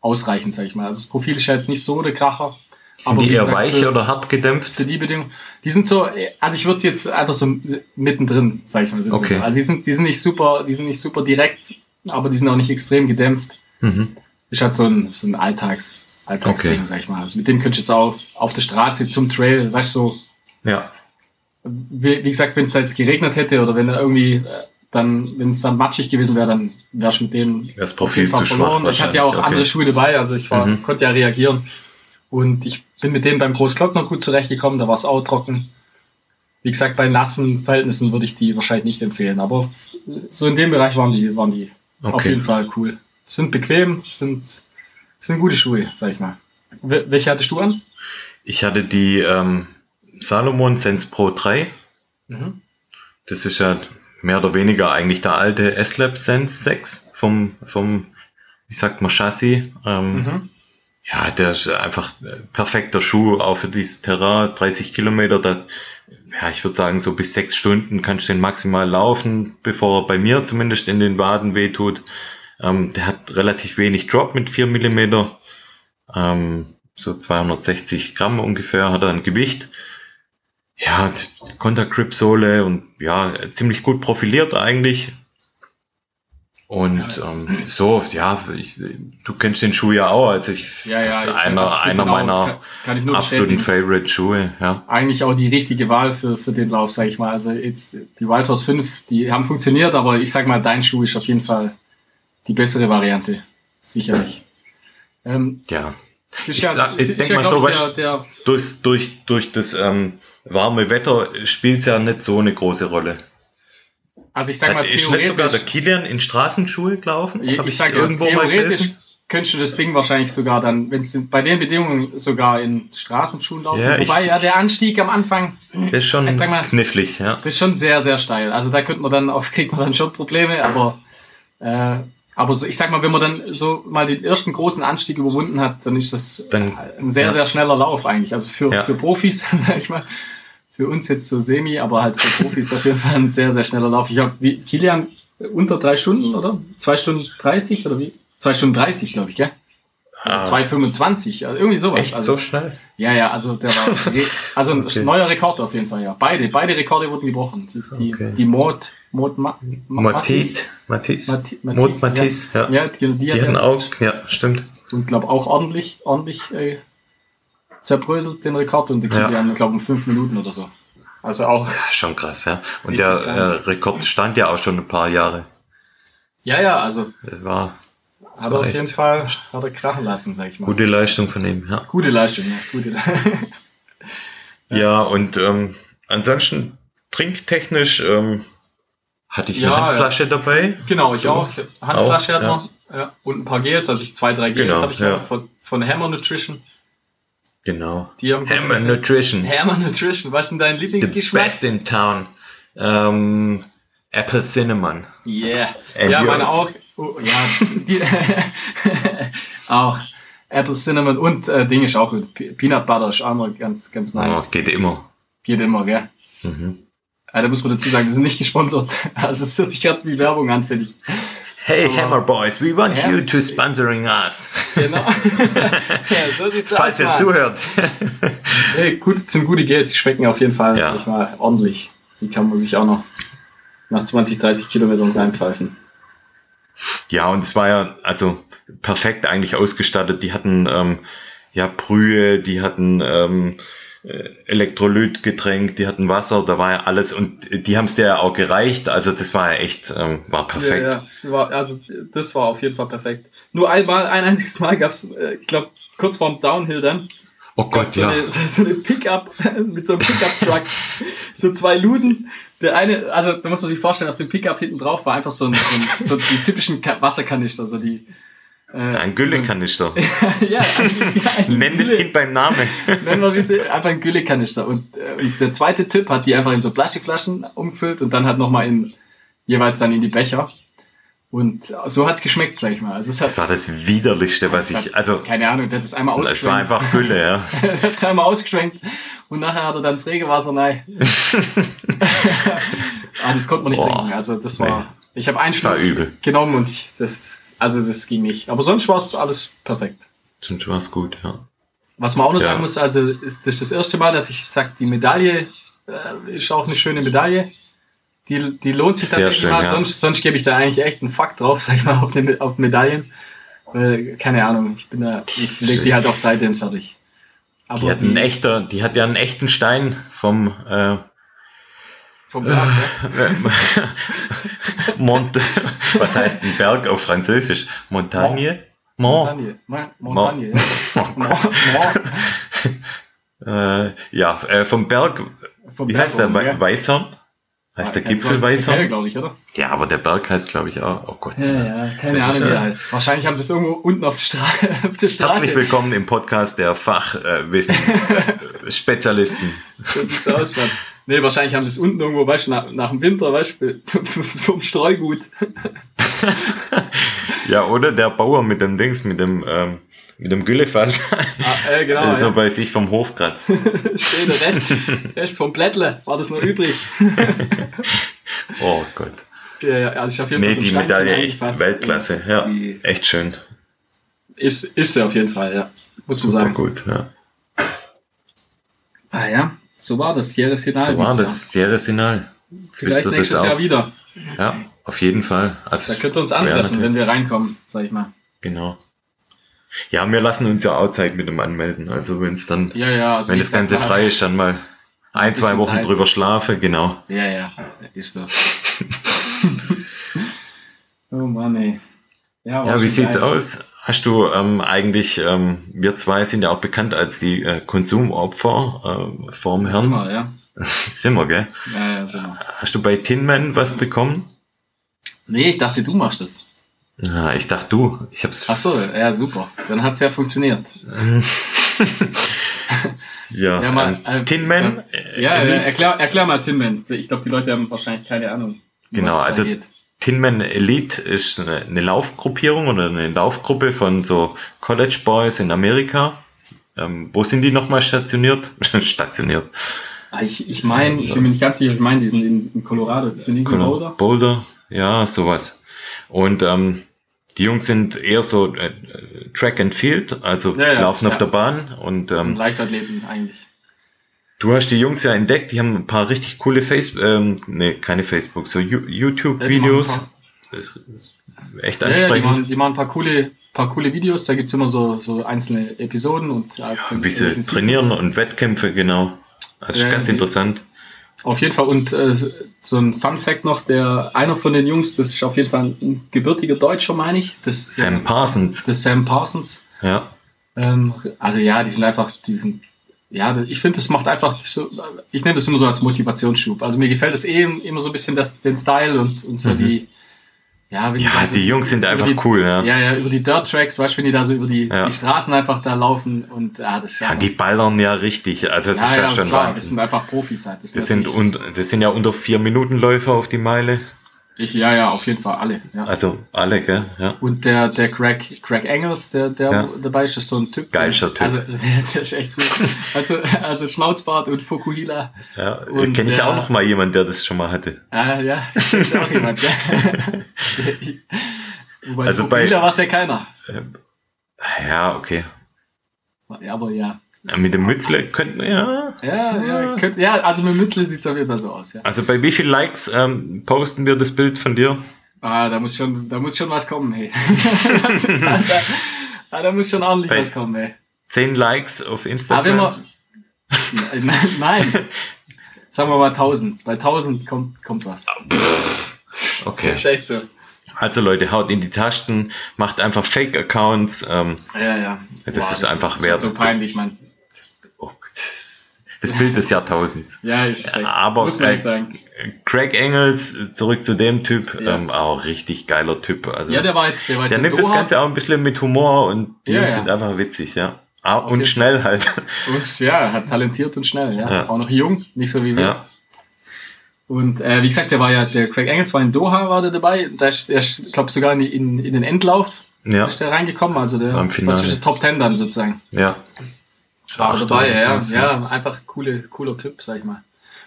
Speaker 1: ausreichend, sag ich mal. Also das Profil ist ja jetzt nicht so der Kracher.
Speaker 2: Sind aber die eher gesagt, weich für, oder hart gedämpft?
Speaker 1: Für die Bedingungen. Die sind so, also ich würde sie jetzt einfach so mittendrin, sag ich mal. Sind okay. So. Also die sind, die sind nicht super, die sind nicht super direkt, aber die sind auch nicht extrem gedämpft. Mhm. Ist halt so ein, so ein Alltags, Alltagsding, okay. sag ich mal. Also mit dem könntest du jetzt auch auf der Straße zum Trail, weißt du, so.
Speaker 2: Ja.
Speaker 1: Wie, wie gesagt, wenn es jetzt geregnet hätte oder wenn er irgendwie äh, dann, wenn es dann matschig gewesen wäre, dann wärst du mit denen
Speaker 2: das Profil zu verloren.
Speaker 1: Schwach ich hatte ja auch okay. andere Schuhe dabei, also ich war, mhm. konnte ja reagieren. Und ich bin mit denen beim Großglockner gut zurechtgekommen, da war es auch trocken. Wie gesagt, bei nassen Verhältnissen würde ich die wahrscheinlich nicht empfehlen, aber so in dem Bereich waren die, waren die okay. auf jeden Fall cool. Sind bequem, sind, sind gute Schuhe, sag ich mal. Welche hattest du an?
Speaker 2: Ich hatte die ähm, Salomon Sense Pro 3. Mhm. Das ist ja mehr oder weniger eigentlich der alte S-Lab Sense 6 vom, vom, wie sagt man, Chassis. Ähm, mhm. Ja, der ist einfach perfekter Schuh, auch für dieses Terrain, 30 Kilometer, da, ja, ich würde sagen, so bis sechs Stunden kannst du den maximal laufen, bevor er bei mir zumindest in den Waden wehtut. Ähm, der hat relativ wenig Drop mit 4 Millimeter, ähm, so 260 Gramm ungefähr hat er ein Gewicht ja, Contact Grip Sohle und ja, ziemlich gut profiliert eigentlich. Und ja, ähm, so, ja, ich, du kennst den Schuh ja auch, also ich,
Speaker 1: ja, ja, ich
Speaker 2: einer, also einer meiner kann, kann absoluten Favorite Schuhe, ja.
Speaker 1: Eigentlich auch die richtige Wahl für, für den Lauf, sag ich mal. Also jetzt die Wildhouse 5, die haben funktioniert, aber ich sag mal, dein Schuh ist auf jeden Fall die bessere Variante. Sicherlich.
Speaker 2: Ähm, ja. Ich, ja, ich denke mal so, der, der, durch, durch, durch das ähm, warme Wetter spielt ja nicht so eine große Rolle.
Speaker 1: Also ich sag mal,
Speaker 2: theoretisch... Ist nicht sogar der Kilian in Straßenschuhe gelaufen?
Speaker 1: Ich, ich sag irgendwo theoretisch könntest du das Ding wahrscheinlich sogar dann, wenn es bei den Bedingungen sogar in Straßenschuhen laufen. Ja, Wobei ich, ja der Anstieg am Anfang.
Speaker 2: Das ist schon mal, knifflig, ja.
Speaker 1: Das ist schon sehr, sehr steil. Also da könnte man dann auf, kriegt man dann schon Probleme, aber äh, aber so, ich sag mal, wenn man dann so mal den ersten großen Anstieg überwunden hat, dann ist das dann, ein sehr, ja. sehr schneller Lauf eigentlich. Also für, ja. für Profis, sag ich mal, für uns jetzt so semi, aber halt für Profis auf jeden Fall ein sehr, sehr schneller Lauf. Ich habe wie Kilian unter drei Stunden, oder? Zwei Stunden dreißig oder wie? Zwei Stunden dreißig, glaube ich, gell? Ah. 2,25, also irgendwie sowas.
Speaker 2: Echt
Speaker 1: also,
Speaker 2: so schnell?
Speaker 1: Ja, ja, also der war, also ein okay. neuer Rekord auf jeden Fall, ja. Beide, beide Rekorde wurden gebrochen. Die, die, okay. die Mod, Mod, Ma,
Speaker 2: Matis, Matis, Matis, Mod Matis, ja.
Speaker 1: ja. die,
Speaker 2: die, die hatten auch, ja, stimmt.
Speaker 1: Und glaube auch ordentlich, ordentlich äh, zerbröselt den Rekord und die ja. haben, glaube ich, um fünf Minuten oder so. Also auch.
Speaker 2: Schon krass, ja. Und der äh, Rekord stand ja auch schon ein paar Jahre.
Speaker 1: Ja, ja, also.
Speaker 2: Das war.
Speaker 1: Das hat er auf jeden Fall hat er krachen lassen, sag ich mal.
Speaker 2: Gute Leistung von ihm, ja.
Speaker 1: Gute Leistung, ja. Gute Le
Speaker 2: ja. ja, und ähm, ansonsten trinktechnisch ähm, hatte ich eine ja, Handflasche ja. dabei.
Speaker 1: Genau, ich auch. Ich Handflasche auch, hat noch. Ja. Und ein paar Gels, also ich zwei, drei Gels genau, habe ich ja. von, von Hammer Nutrition.
Speaker 2: Genau.
Speaker 1: Die haben
Speaker 2: Hammer Nutrition.
Speaker 1: Hammer Nutrition. Was ist denn dein Lieblingsgeschmack?
Speaker 2: The best in town. Ähm, Apple Cinnamon.
Speaker 1: Yeah. And ja, yours? meine auch. Oh, ja, die, auch Apple Cinnamon und äh, Ding ist auch gut. Peanut Butter ist auch immer ganz, ganz nice.
Speaker 2: Oh, geht immer.
Speaker 1: Geht immer, gell? Mhm. Ja, da muss man dazu sagen, wir sind nicht gesponsert. Also es hört sich gerade wie Werbung an, finde ich.
Speaker 2: Hey Hammer Boys, we want Ham you to sponsoring us.
Speaker 1: Genau. ja, so sieht's
Speaker 2: Falls aus. Falls ihr zuhört.
Speaker 1: hey, gut, sind gute Gels, die schmecken auf jeden Fall ja. mal ordentlich. Die kann man sich auch noch nach 20, 30 Kilometern reinpfeifen.
Speaker 2: Ja, und es war ja also perfekt eigentlich ausgestattet. Die hatten ähm, ja Brühe, die hatten ähm, äh, Elektrolytgetränk, die hatten Wasser, da war ja alles und die haben es dir ja auch gereicht. Also das war ja echt, ähm, war perfekt. Ja,
Speaker 1: ja. War, also das war auf jeden Fall perfekt. Nur einmal, ein einziges Mal gab es, äh, ich glaube, kurz vorm Downhill dann.
Speaker 2: Oh Gott,
Speaker 1: so
Speaker 2: ja.
Speaker 1: Eine, so eine Pickup, mit so einem Pickup-Truck. so zwei Luden. Der eine, also da muss man sich vorstellen, auf dem Pickup hinten drauf war einfach so ein, so, ein, so die typischen Wasserkanister, so die,
Speaker 2: äh, ein Güllekanister.
Speaker 1: So ja,
Speaker 2: ein, Nenn das Kind beim Namen.
Speaker 1: Nennen wir sie, einfach ein Güllekanister. Und, äh, und der zweite Typ hat die einfach in so Plastikflaschen umgefüllt und dann halt nochmal in, jeweils dann in die Becher. Und so hat's geschmeckt, sag ich mal. Also es hat,
Speaker 2: das war das widerlichste, was ich, also.
Speaker 1: Keine Ahnung, der hat es einmal ausgeschwenkt.
Speaker 2: Es war einfach Gülle, ja.
Speaker 1: der hat es einmal ausgeschwenkt und nachher hat er dann das Regenwasser rein. ah, das konnte man nicht Boah, trinken. Also das war, nee. ich habe einen Schluck genommen und ich, das, also das ging nicht. Aber sonst war es alles perfekt.
Speaker 2: Sonst war es gut, ja.
Speaker 1: Was man auch noch ja. sagen muss, also ist, das ist das erste Mal, dass ich sag, die Medaille äh, ist auch eine schöne Medaille. Die, die lohnt sich tatsächlich schön, mal. Ja. Sonst, sonst gebe ich da eigentlich echt einen Fakt drauf, sag ich mal, auf, eine, auf Medaillen. Äh, keine Ahnung, ich bin da, ich leg die halt auf Zeit hin fertig.
Speaker 2: Aber die hat, die, einen echter, die hat ja einen echten Stein vom äh,
Speaker 1: vom Berg,
Speaker 2: äh, Mont was heißt ein Berg auf Französisch? Montagne?
Speaker 1: Montagne. Montagne.
Speaker 2: äh, ja, äh, vom Berg. Vom wie Berg heißt der? Ja. Weißhorn? Heißt ah, der Gipfel Weißhorn?
Speaker 1: glaube ich, oder?
Speaker 2: Ja, aber der Berg heißt, glaube ich, auch. Oh Gott.
Speaker 1: Ja, ja, keine Ahnung, wie er heißt. Wahrscheinlich haben sie es irgendwo unten auf, Stra auf der Straße.
Speaker 2: Herzlich willkommen im Podcast der Fachwissen-Spezialisten.
Speaker 1: so sieht's aus, Mann. Nee, wahrscheinlich haben sie es unten irgendwo, weißt du, nach, nach dem Winter, weißt du, vom Streugut.
Speaker 2: ja, oder der Bauer mit dem Dings, mit dem, ähm, mit dem Güllefass.
Speaker 1: Ah, äh, genau.
Speaker 2: Also ja. bei sich vom Hof kratzt.
Speaker 1: Steht der Rest, Rest vom Blättle, war das noch übrig.
Speaker 2: oh Gott.
Speaker 1: Ja, ja, also ich auf jeden
Speaker 2: Fall nee, die Medaille echt Weltklasse, ja, echt schön.
Speaker 1: Ist, ist sie auf jeden Fall, ja, muss man sagen.
Speaker 2: gut, ja.
Speaker 1: Ah ja, so war das Sierra Sinal.
Speaker 2: So war das Sierra Sinal.
Speaker 1: Jetzt Vielleicht du nächstes das auch. Jahr wieder.
Speaker 2: Ja, auf jeden Fall.
Speaker 1: Also, da könnt ihr uns antreffen, wenn wir reinkommen, sag ich mal.
Speaker 2: Genau. Ja, wir lassen uns ja auch Zeit mit dem anmelden. Also wenn es dann,
Speaker 1: ja, ja, also
Speaker 2: wenn das Ganze frei ist, dann mal ein, zwei Wochen Zeit. drüber schlafe, genau.
Speaker 1: Ja, ja, ist so. oh Mann, ey.
Speaker 2: Ja, ja wie sieht's geil. aus? Hast du ähm, eigentlich, ähm, wir zwei sind ja auch bekannt als die äh, Konsumopfer äh, vorm Herrn. Sind
Speaker 1: wir, ja.
Speaker 2: sind wir, gell?
Speaker 1: Ja, ja, sind wir.
Speaker 2: Hast du bei Tinman was bekommen?
Speaker 1: Nee, ich dachte, du machst das.
Speaker 2: Ja, ich dachte du. Ich hab's.
Speaker 1: Ach so, ja, super. Dann hat's ja funktioniert.
Speaker 2: ja,
Speaker 1: ja mal,
Speaker 2: ähm, äh, Tinman.
Speaker 1: Äh, ja, erklär, erklär mal Tinman. Ich glaube, die Leute haben wahrscheinlich keine Ahnung.
Speaker 2: Genau, also Tinman Elite ist eine, eine, Laufgruppierung oder eine Laufgruppe von so College Boys in Amerika. Ähm, wo sind die nochmal stationiert? stationiert.
Speaker 1: Ah, ich, ich meine, ich bin mir nicht ganz sicher, ich meine, die sind in, in Colorado. Sind die in
Speaker 2: Boulder? Boulder, ja, sowas. Und ähm, die Jungs sind eher so äh, Track and Field, also ja, ja, laufen ja. auf der Bahn und ähm,
Speaker 1: Leichtathleten eigentlich.
Speaker 2: Du hast die Jungs ja entdeckt, die haben ein paar richtig coole Facebook, ähm, nee, keine Facebook, so YouTube-Videos. echt ansprechend. Ja,
Speaker 1: die, machen, die machen ein paar coole, paar coole Videos, da gibt's immer so, so einzelne Episoden und
Speaker 2: ja, wie sie trainieren und Wettkämpfe, genau. Also ja, ganz die, interessant.
Speaker 1: Auf jeden Fall. Und äh, so ein Fun Fact noch, der einer von den Jungs, das ist auf jeden Fall ein gebürtiger Deutscher, meine ich. Das,
Speaker 2: Sam Parsons.
Speaker 1: Das Sam Parsons.
Speaker 2: Ja.
Speaker 1: Ähm, also ja, die sind einfach, die sind, ja, ich finde, das macht einfach so, ich nenne das immer so als Motivationsschub. Also mir gefällt es eh immer so ein bisschen das, den Style und, und so mhm. die,
Speaker 2: ja, ja die, die Jungs sind einfach
Speaker 1: die,
Speaker 2: cool, ja.
Speaker 1: Ja, ja, über die Dirt Tracks, weißt du, wenn die da so über die, ja. die Straßen einfach da laufen und ja, das ist
Speaker 2: ja. Ja, die ballern ja richtig. Also das ja, ist ja, ja schon klar,
Speaker 1: Wahnsinn. Das sind einfach Profis halt.
Speaker 2: Das, das sind und das sind ja unter vier Minuten Läufer auf die Meile.
Speaker 1: Ich, ja, ja, auf jeden Fall alle. Ja.
Speaker 2: Also alle, gell? Ja.
Speaker 1: Und der, der Craig, Craig Engels, der, der ja. dabei ist, ist so ein Typ.
Speaker 2: Geilster Typ.
Speaker 1: Also, der, der ist echt gut. also, also Schnauzbart und Fukuhila.
Speaker 2: Ja, kenne ich auch noch mal jemanden, der das schon mal hatte.
Speaker 1: Ah, ja, kenn ich auch jemand, ja. Wobei also Fukuhila war es ja keiner.
Speaker 2: Äh, ja, okay.
Speaker 1: Ja, aber ja.
Speaker 2: Mit dem Mützle könnten wir
Speaker 1: ja. Ja, ja, könnt, ja also mit Mützle sieht es auf jeden Fall so aus. Ja.
Speaker 2: Also bei wie vielen Likes ähm, posten wir das Bild von dir?
Speaker 1: Ah, da muss schon, da muss schon was kommen, hey. da, da, da, muss schon ordentlich bei was kommen, hey.
Speaker 2: Zehn Likes auf Instagram.
Speaker 1: Aber wenn wir, nein, sagen wir mal 1000. Bei 1000 kommt, kommt was.
Speaker 2: Okay.
Speaker 1: Das ist echt so.
Speaker 2: Also Leute, haut in die Tasten, macht einfach Fake-Accounts. Ähm,
Speaker 1: ja, ja.
Speaker 2: Das Boah, ist das einfach ist wert.
Speaker 1: So peinlich, Mann
Speaker 2: oh, das, das Bild des Jahrtausends.
Speaker 1: ja, ich echt,
Speaker 2: aber muss man äh, sagen. Craig Engels, zurück zu dem Typ, ja. ähm, auch richtig geiler Typ. Also,
Speaker 1: ja, der war jetzt, der war jetzt
Speaker 2: Der nimmt Doha. das Ganze auch ein bisschen mit Humor und die ja, Jungs ja. sind einfach witzig, ja. Ah, und schnell halt.
Speaker 1: Und ja, hat talentiert und schnell, ja. Auch noch jung, nicht so wie wir. Und äh, wie gesagt, der war ja, der Craig Engels war in Doha, war der dabei. Da ist, der ist, glaube sogar in, in, in den Endlauf ja. ist der reingekommen. Also der was ist Top Ten dann sozusagen.
Speaker 2: Ja.
Speaker 1: War dabei, ja, ja. Einfach coole, cooler Typ, sag ich mal.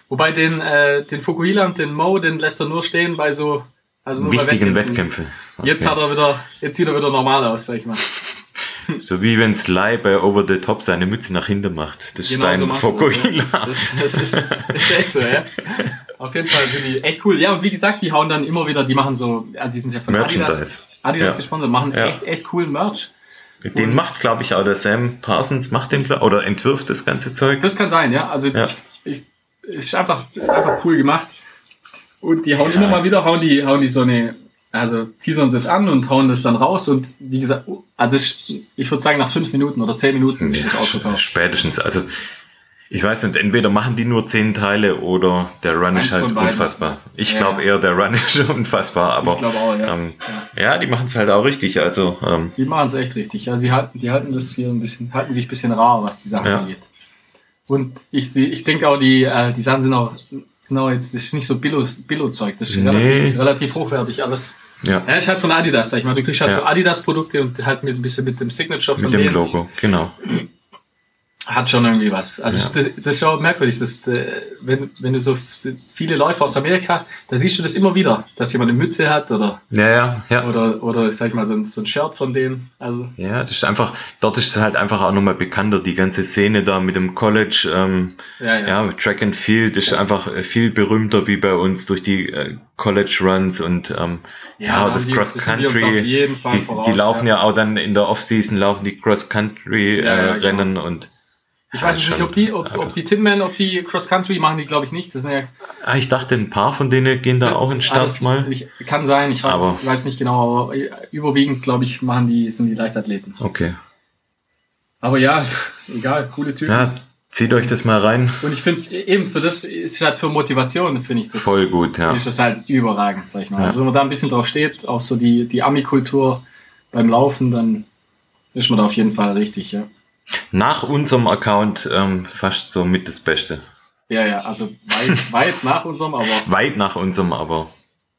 Speaker 1: Wobei den, äh, den Fukuhila und den Mo, den lässt er nur stehen bei so
Speaker 2: also nur wichtigen Wettkämpfen.
Speaker 1: Okay. Jetzt hat er wieder, jetzt sieht er wieder normal aus, sag ich mal.
Speaker 2: So wie wenn Sly bei Over the Top seine Mütze nach hinten macht. Das genau ist sein so Fokuhila.
Speaker 1: Das, das, ist, ist echt so, ja. Auf jeden Fall sind die echt cool. Ja, und wie gesagt, die hauen dann immer wieder, die machen so, also die sind ja von Adidas, Adidas ja. gesponsert, machen ja. echt, echt coolen Merch.
Speaker 2: Den und macht, glaube ich, auch der Sam Parsons, macht den, oder entwirft das ganze Zeug.
Speaker 1: Das kann sein, ja. Also ja. Ich, ich, ist einfach, einfach cool gemacht. Und die hauen ja. immer mal wieder, hauen die, hauen die so eine, also teasern sie es an und hauen das dann raus und wie gesagt, also ich, ich würde sagen nach fünf Minuten oder zehn Minuten ist das ausverkauft.
Speaker 2: Spätestens, also ich weiß nicht, entweder machen die nur zehn Teile oder der Run Eins ist halt unfassbar. Ich ja. glaube eher, der Run ist unfassbar, aber ich auch, ja. Ähm, ja. ja. die machen es halt auch richtig. Also ähm,
Speaker 1: die machen es echt richtig. Ja, sie halten, die halten das hier ein bisschen, halten sich ein bisschen rar, was die Sachen angeht. Und ich, ich denke auch, die, äh, die Sachen sind auch Genau, jetzt das ist nicht so Billo-Zeug, das ist nee. relativ, relativ, hochwertig alles. Ja. ja, ist halt von Adidas, sag ich mal. Du kriegst halt ja. so Adidas-Produkte und halt mit ein bisschen mit dem Signature
Speaker 2: von Mit dem denen. Logo, genau
Speaker 1: hat schon irgendwie was. Also ja. das, das, ist auch merkwürdig, dass, äh, wenn, wenn du so viele Läufer aus Amerika, da siehst du das immer wieder, dass jemand eine Mütze hat oder
Speaker 2: ja, ja, ja.
Speaker 1: oder oder sag ich mal so ein, so ein Shirt von denen. Also
Speaker 2: ja, das ist einfach, dort ist es halt einfach auch nochmal bekannter, die ganze Szene da mit dem College, ähm, ja, ja. ja, Track and Field ist einfach viel berühmter wie bei uns durch die äh, College Runs und ähm, ja, ja das die, Cross Country, die, voraus, die, laufen ja. auch dann in der Offseason laufen die Cross Country äh, genau. Rennen und
Speaker 1: ich weiß nicht, ob die, ob, ob die Tinman, ob die Cross Country machen die, glaube ich, nicht. Das sind ja.
Speaker 2: Ah, ich dachte, ein paar von denen gehen da auch in Start ah, mal.
Speaker 1: Ich, kann sein, ich weiß, weiß nicht genau, aber überwiegend, glaube ich, machen die, sind die Leichtathleten.
Speaker 2: Okay.
Speaker 1: Aber ja, egal, coole Typen.
Speaker 2: Ja, zieht euch das mal rein.
Speaker 1: Und ich finde, eben für das ist halt für Motivation, finde ich das.
Speaker 2: Voll gut, ja.
Speaker 1: Ist das halt überragend, sag ich mal. Ja. Also wenn man da ein bisschen drauf steht, auch so die, die Ami-Kultur beim Laufen, dann ist man da auf jeden Fall richtig, ja.
Speaker 2: Nach unserem Account ähm, fast so mit das Beste.
Speaker 1: Ja, ja, also weit, weit nach unserem, aber.
Speaker 2: Weit nach unserem, aber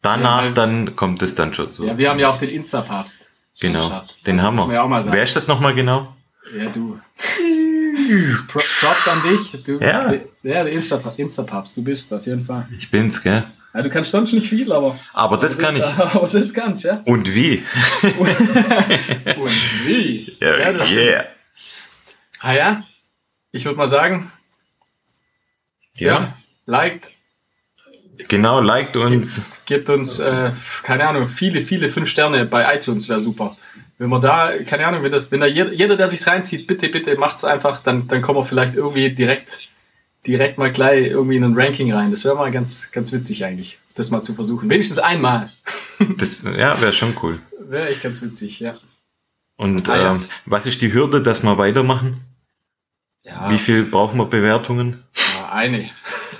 Speaker 2: danach ja, dann kommt es dann schon so.
Speaker 1: Ja, wir haben ja auch den Insta-Papst.
Speaker 2: Genau, den haben wir. wir auch mal sagen. Wer ist das nochmal genau?
Speaker 1: Ja, du. Props an dich. Du,
Speaker 2: ja.
Speaker 1: Der, der Insta-Papst, du bist auf jeden Fall.
Speaker 2: Ich bin's, gell?
Speaker 1: Ja, du kannst sonst nicht viel, aber.
Speaker 2: Aber das kann ich.
Speaker 1: Aber das kannst, ja.
Speaker 2: Und wie?
Speaker 1: Und wie?
Speaker 2: Ja, ja yeah.
Speaker 1: Ah ja, ich würde mal sagen,
Speaker 2: ja, ja
Speaker 1: liked.
Speaker 2: Genau, liked uns.
Speaker 1: Gebt, gebt uns, äh, keine Ahnung, viele, viele fünf Sterne bei iTunes wäre super. Wenn man da, keine Ahnung, wenn das, wenn da jeder, jeder der sich reinzieht, bitte, bitte macht's einfach, dann, dann kommen wir vielleicht irgendwie direkt, direkt mal gleich irgendwie in ein Ranking rein. Das wäre mal ganz, ganz witzig eigentlich, das mal zu versuchen. Wenigstens einmal.
Speaker 2: das, ja, wäre schon cool.
Speaker 1: Wäre echt ganz witzig, ja.
Speaker 2: Und ah, ja. Ähm, was ist die Hürde, dass wir weitermachen? Ja. Wie viel brauchen wir Bewertungen?
Speaker 1: Ja, eine.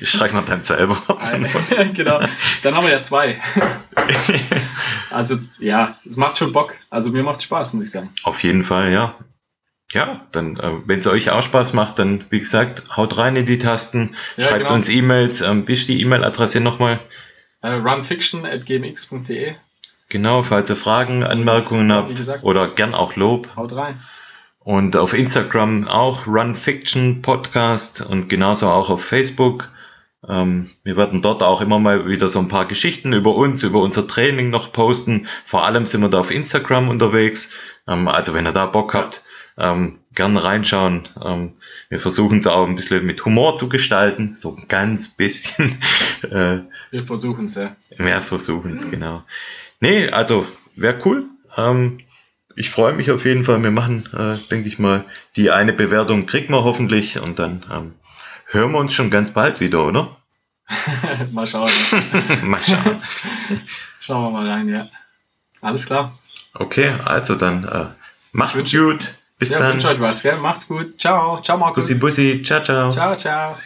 Speaker 2: ich schreibe mal dann selber.
Speaker 1: genau. Dann haben wir ja zwei. also ja, es macht schon Bock. Also mir macht Spaß, muss ich sagen.
Speaker 2: Auf jeden Fall, ja. Ja, dann, äh, wenn es euch auch Spaß macht, dann, wie gesagt, haut rein in die Tasten, ja, schreibt genau. uns E-Mails. Ähm, bist die E-Mail-Adresse nochmal?
Speaker 1: Uh, runfiction.gmx.de
Speaker 2: Genau, falls ihr Fragen, Anmerkungen habt oder gern auch Lob.
Speaker 1: Haut rein.
Speaker 2: Und auf Instagram auch Run Fiction Podcast und genauso auch auf Facebook. Ähm, wir werden dort auch immer mal wieder so ein paar Geschichten über uns, über unser Training noch posten. Vor allem sind wir da auf Instagram unterwegs. Ähm, also wenn ihr da Bock habt, ähm, gern reinschauen. Ähm, wir versuchen es auch ein bisschen mit Humor zu gestalten, so ein ganz bisschen.
Speaker 1: äh, wir versuchen es, ja. Wir
Speaker 2: versuchen es, genau. Nee, also wäre cool. Ähm, ich freue mich auf jeden Fall. Wir machen, äh, denke ich mal, die eine Bewertung kriegen wir hoffentlich und dann ähm, hören wir uns schon ganz bald wieder, oder?
Speaker 1: mal schauen. mal schauen. Schauen wir mal rein, ja. Alles klar.
Speaker 2: Okay, also dann äh, macht's gut. Bis ja, dann. Ich
Speaker 1: wünsche euch was, gell? Macht's gut. Ciao. Ciao, Markus.
Speaker 2: Bussi, bussi. Ciao, ciao.
Speaker 1: Ciao, ciao.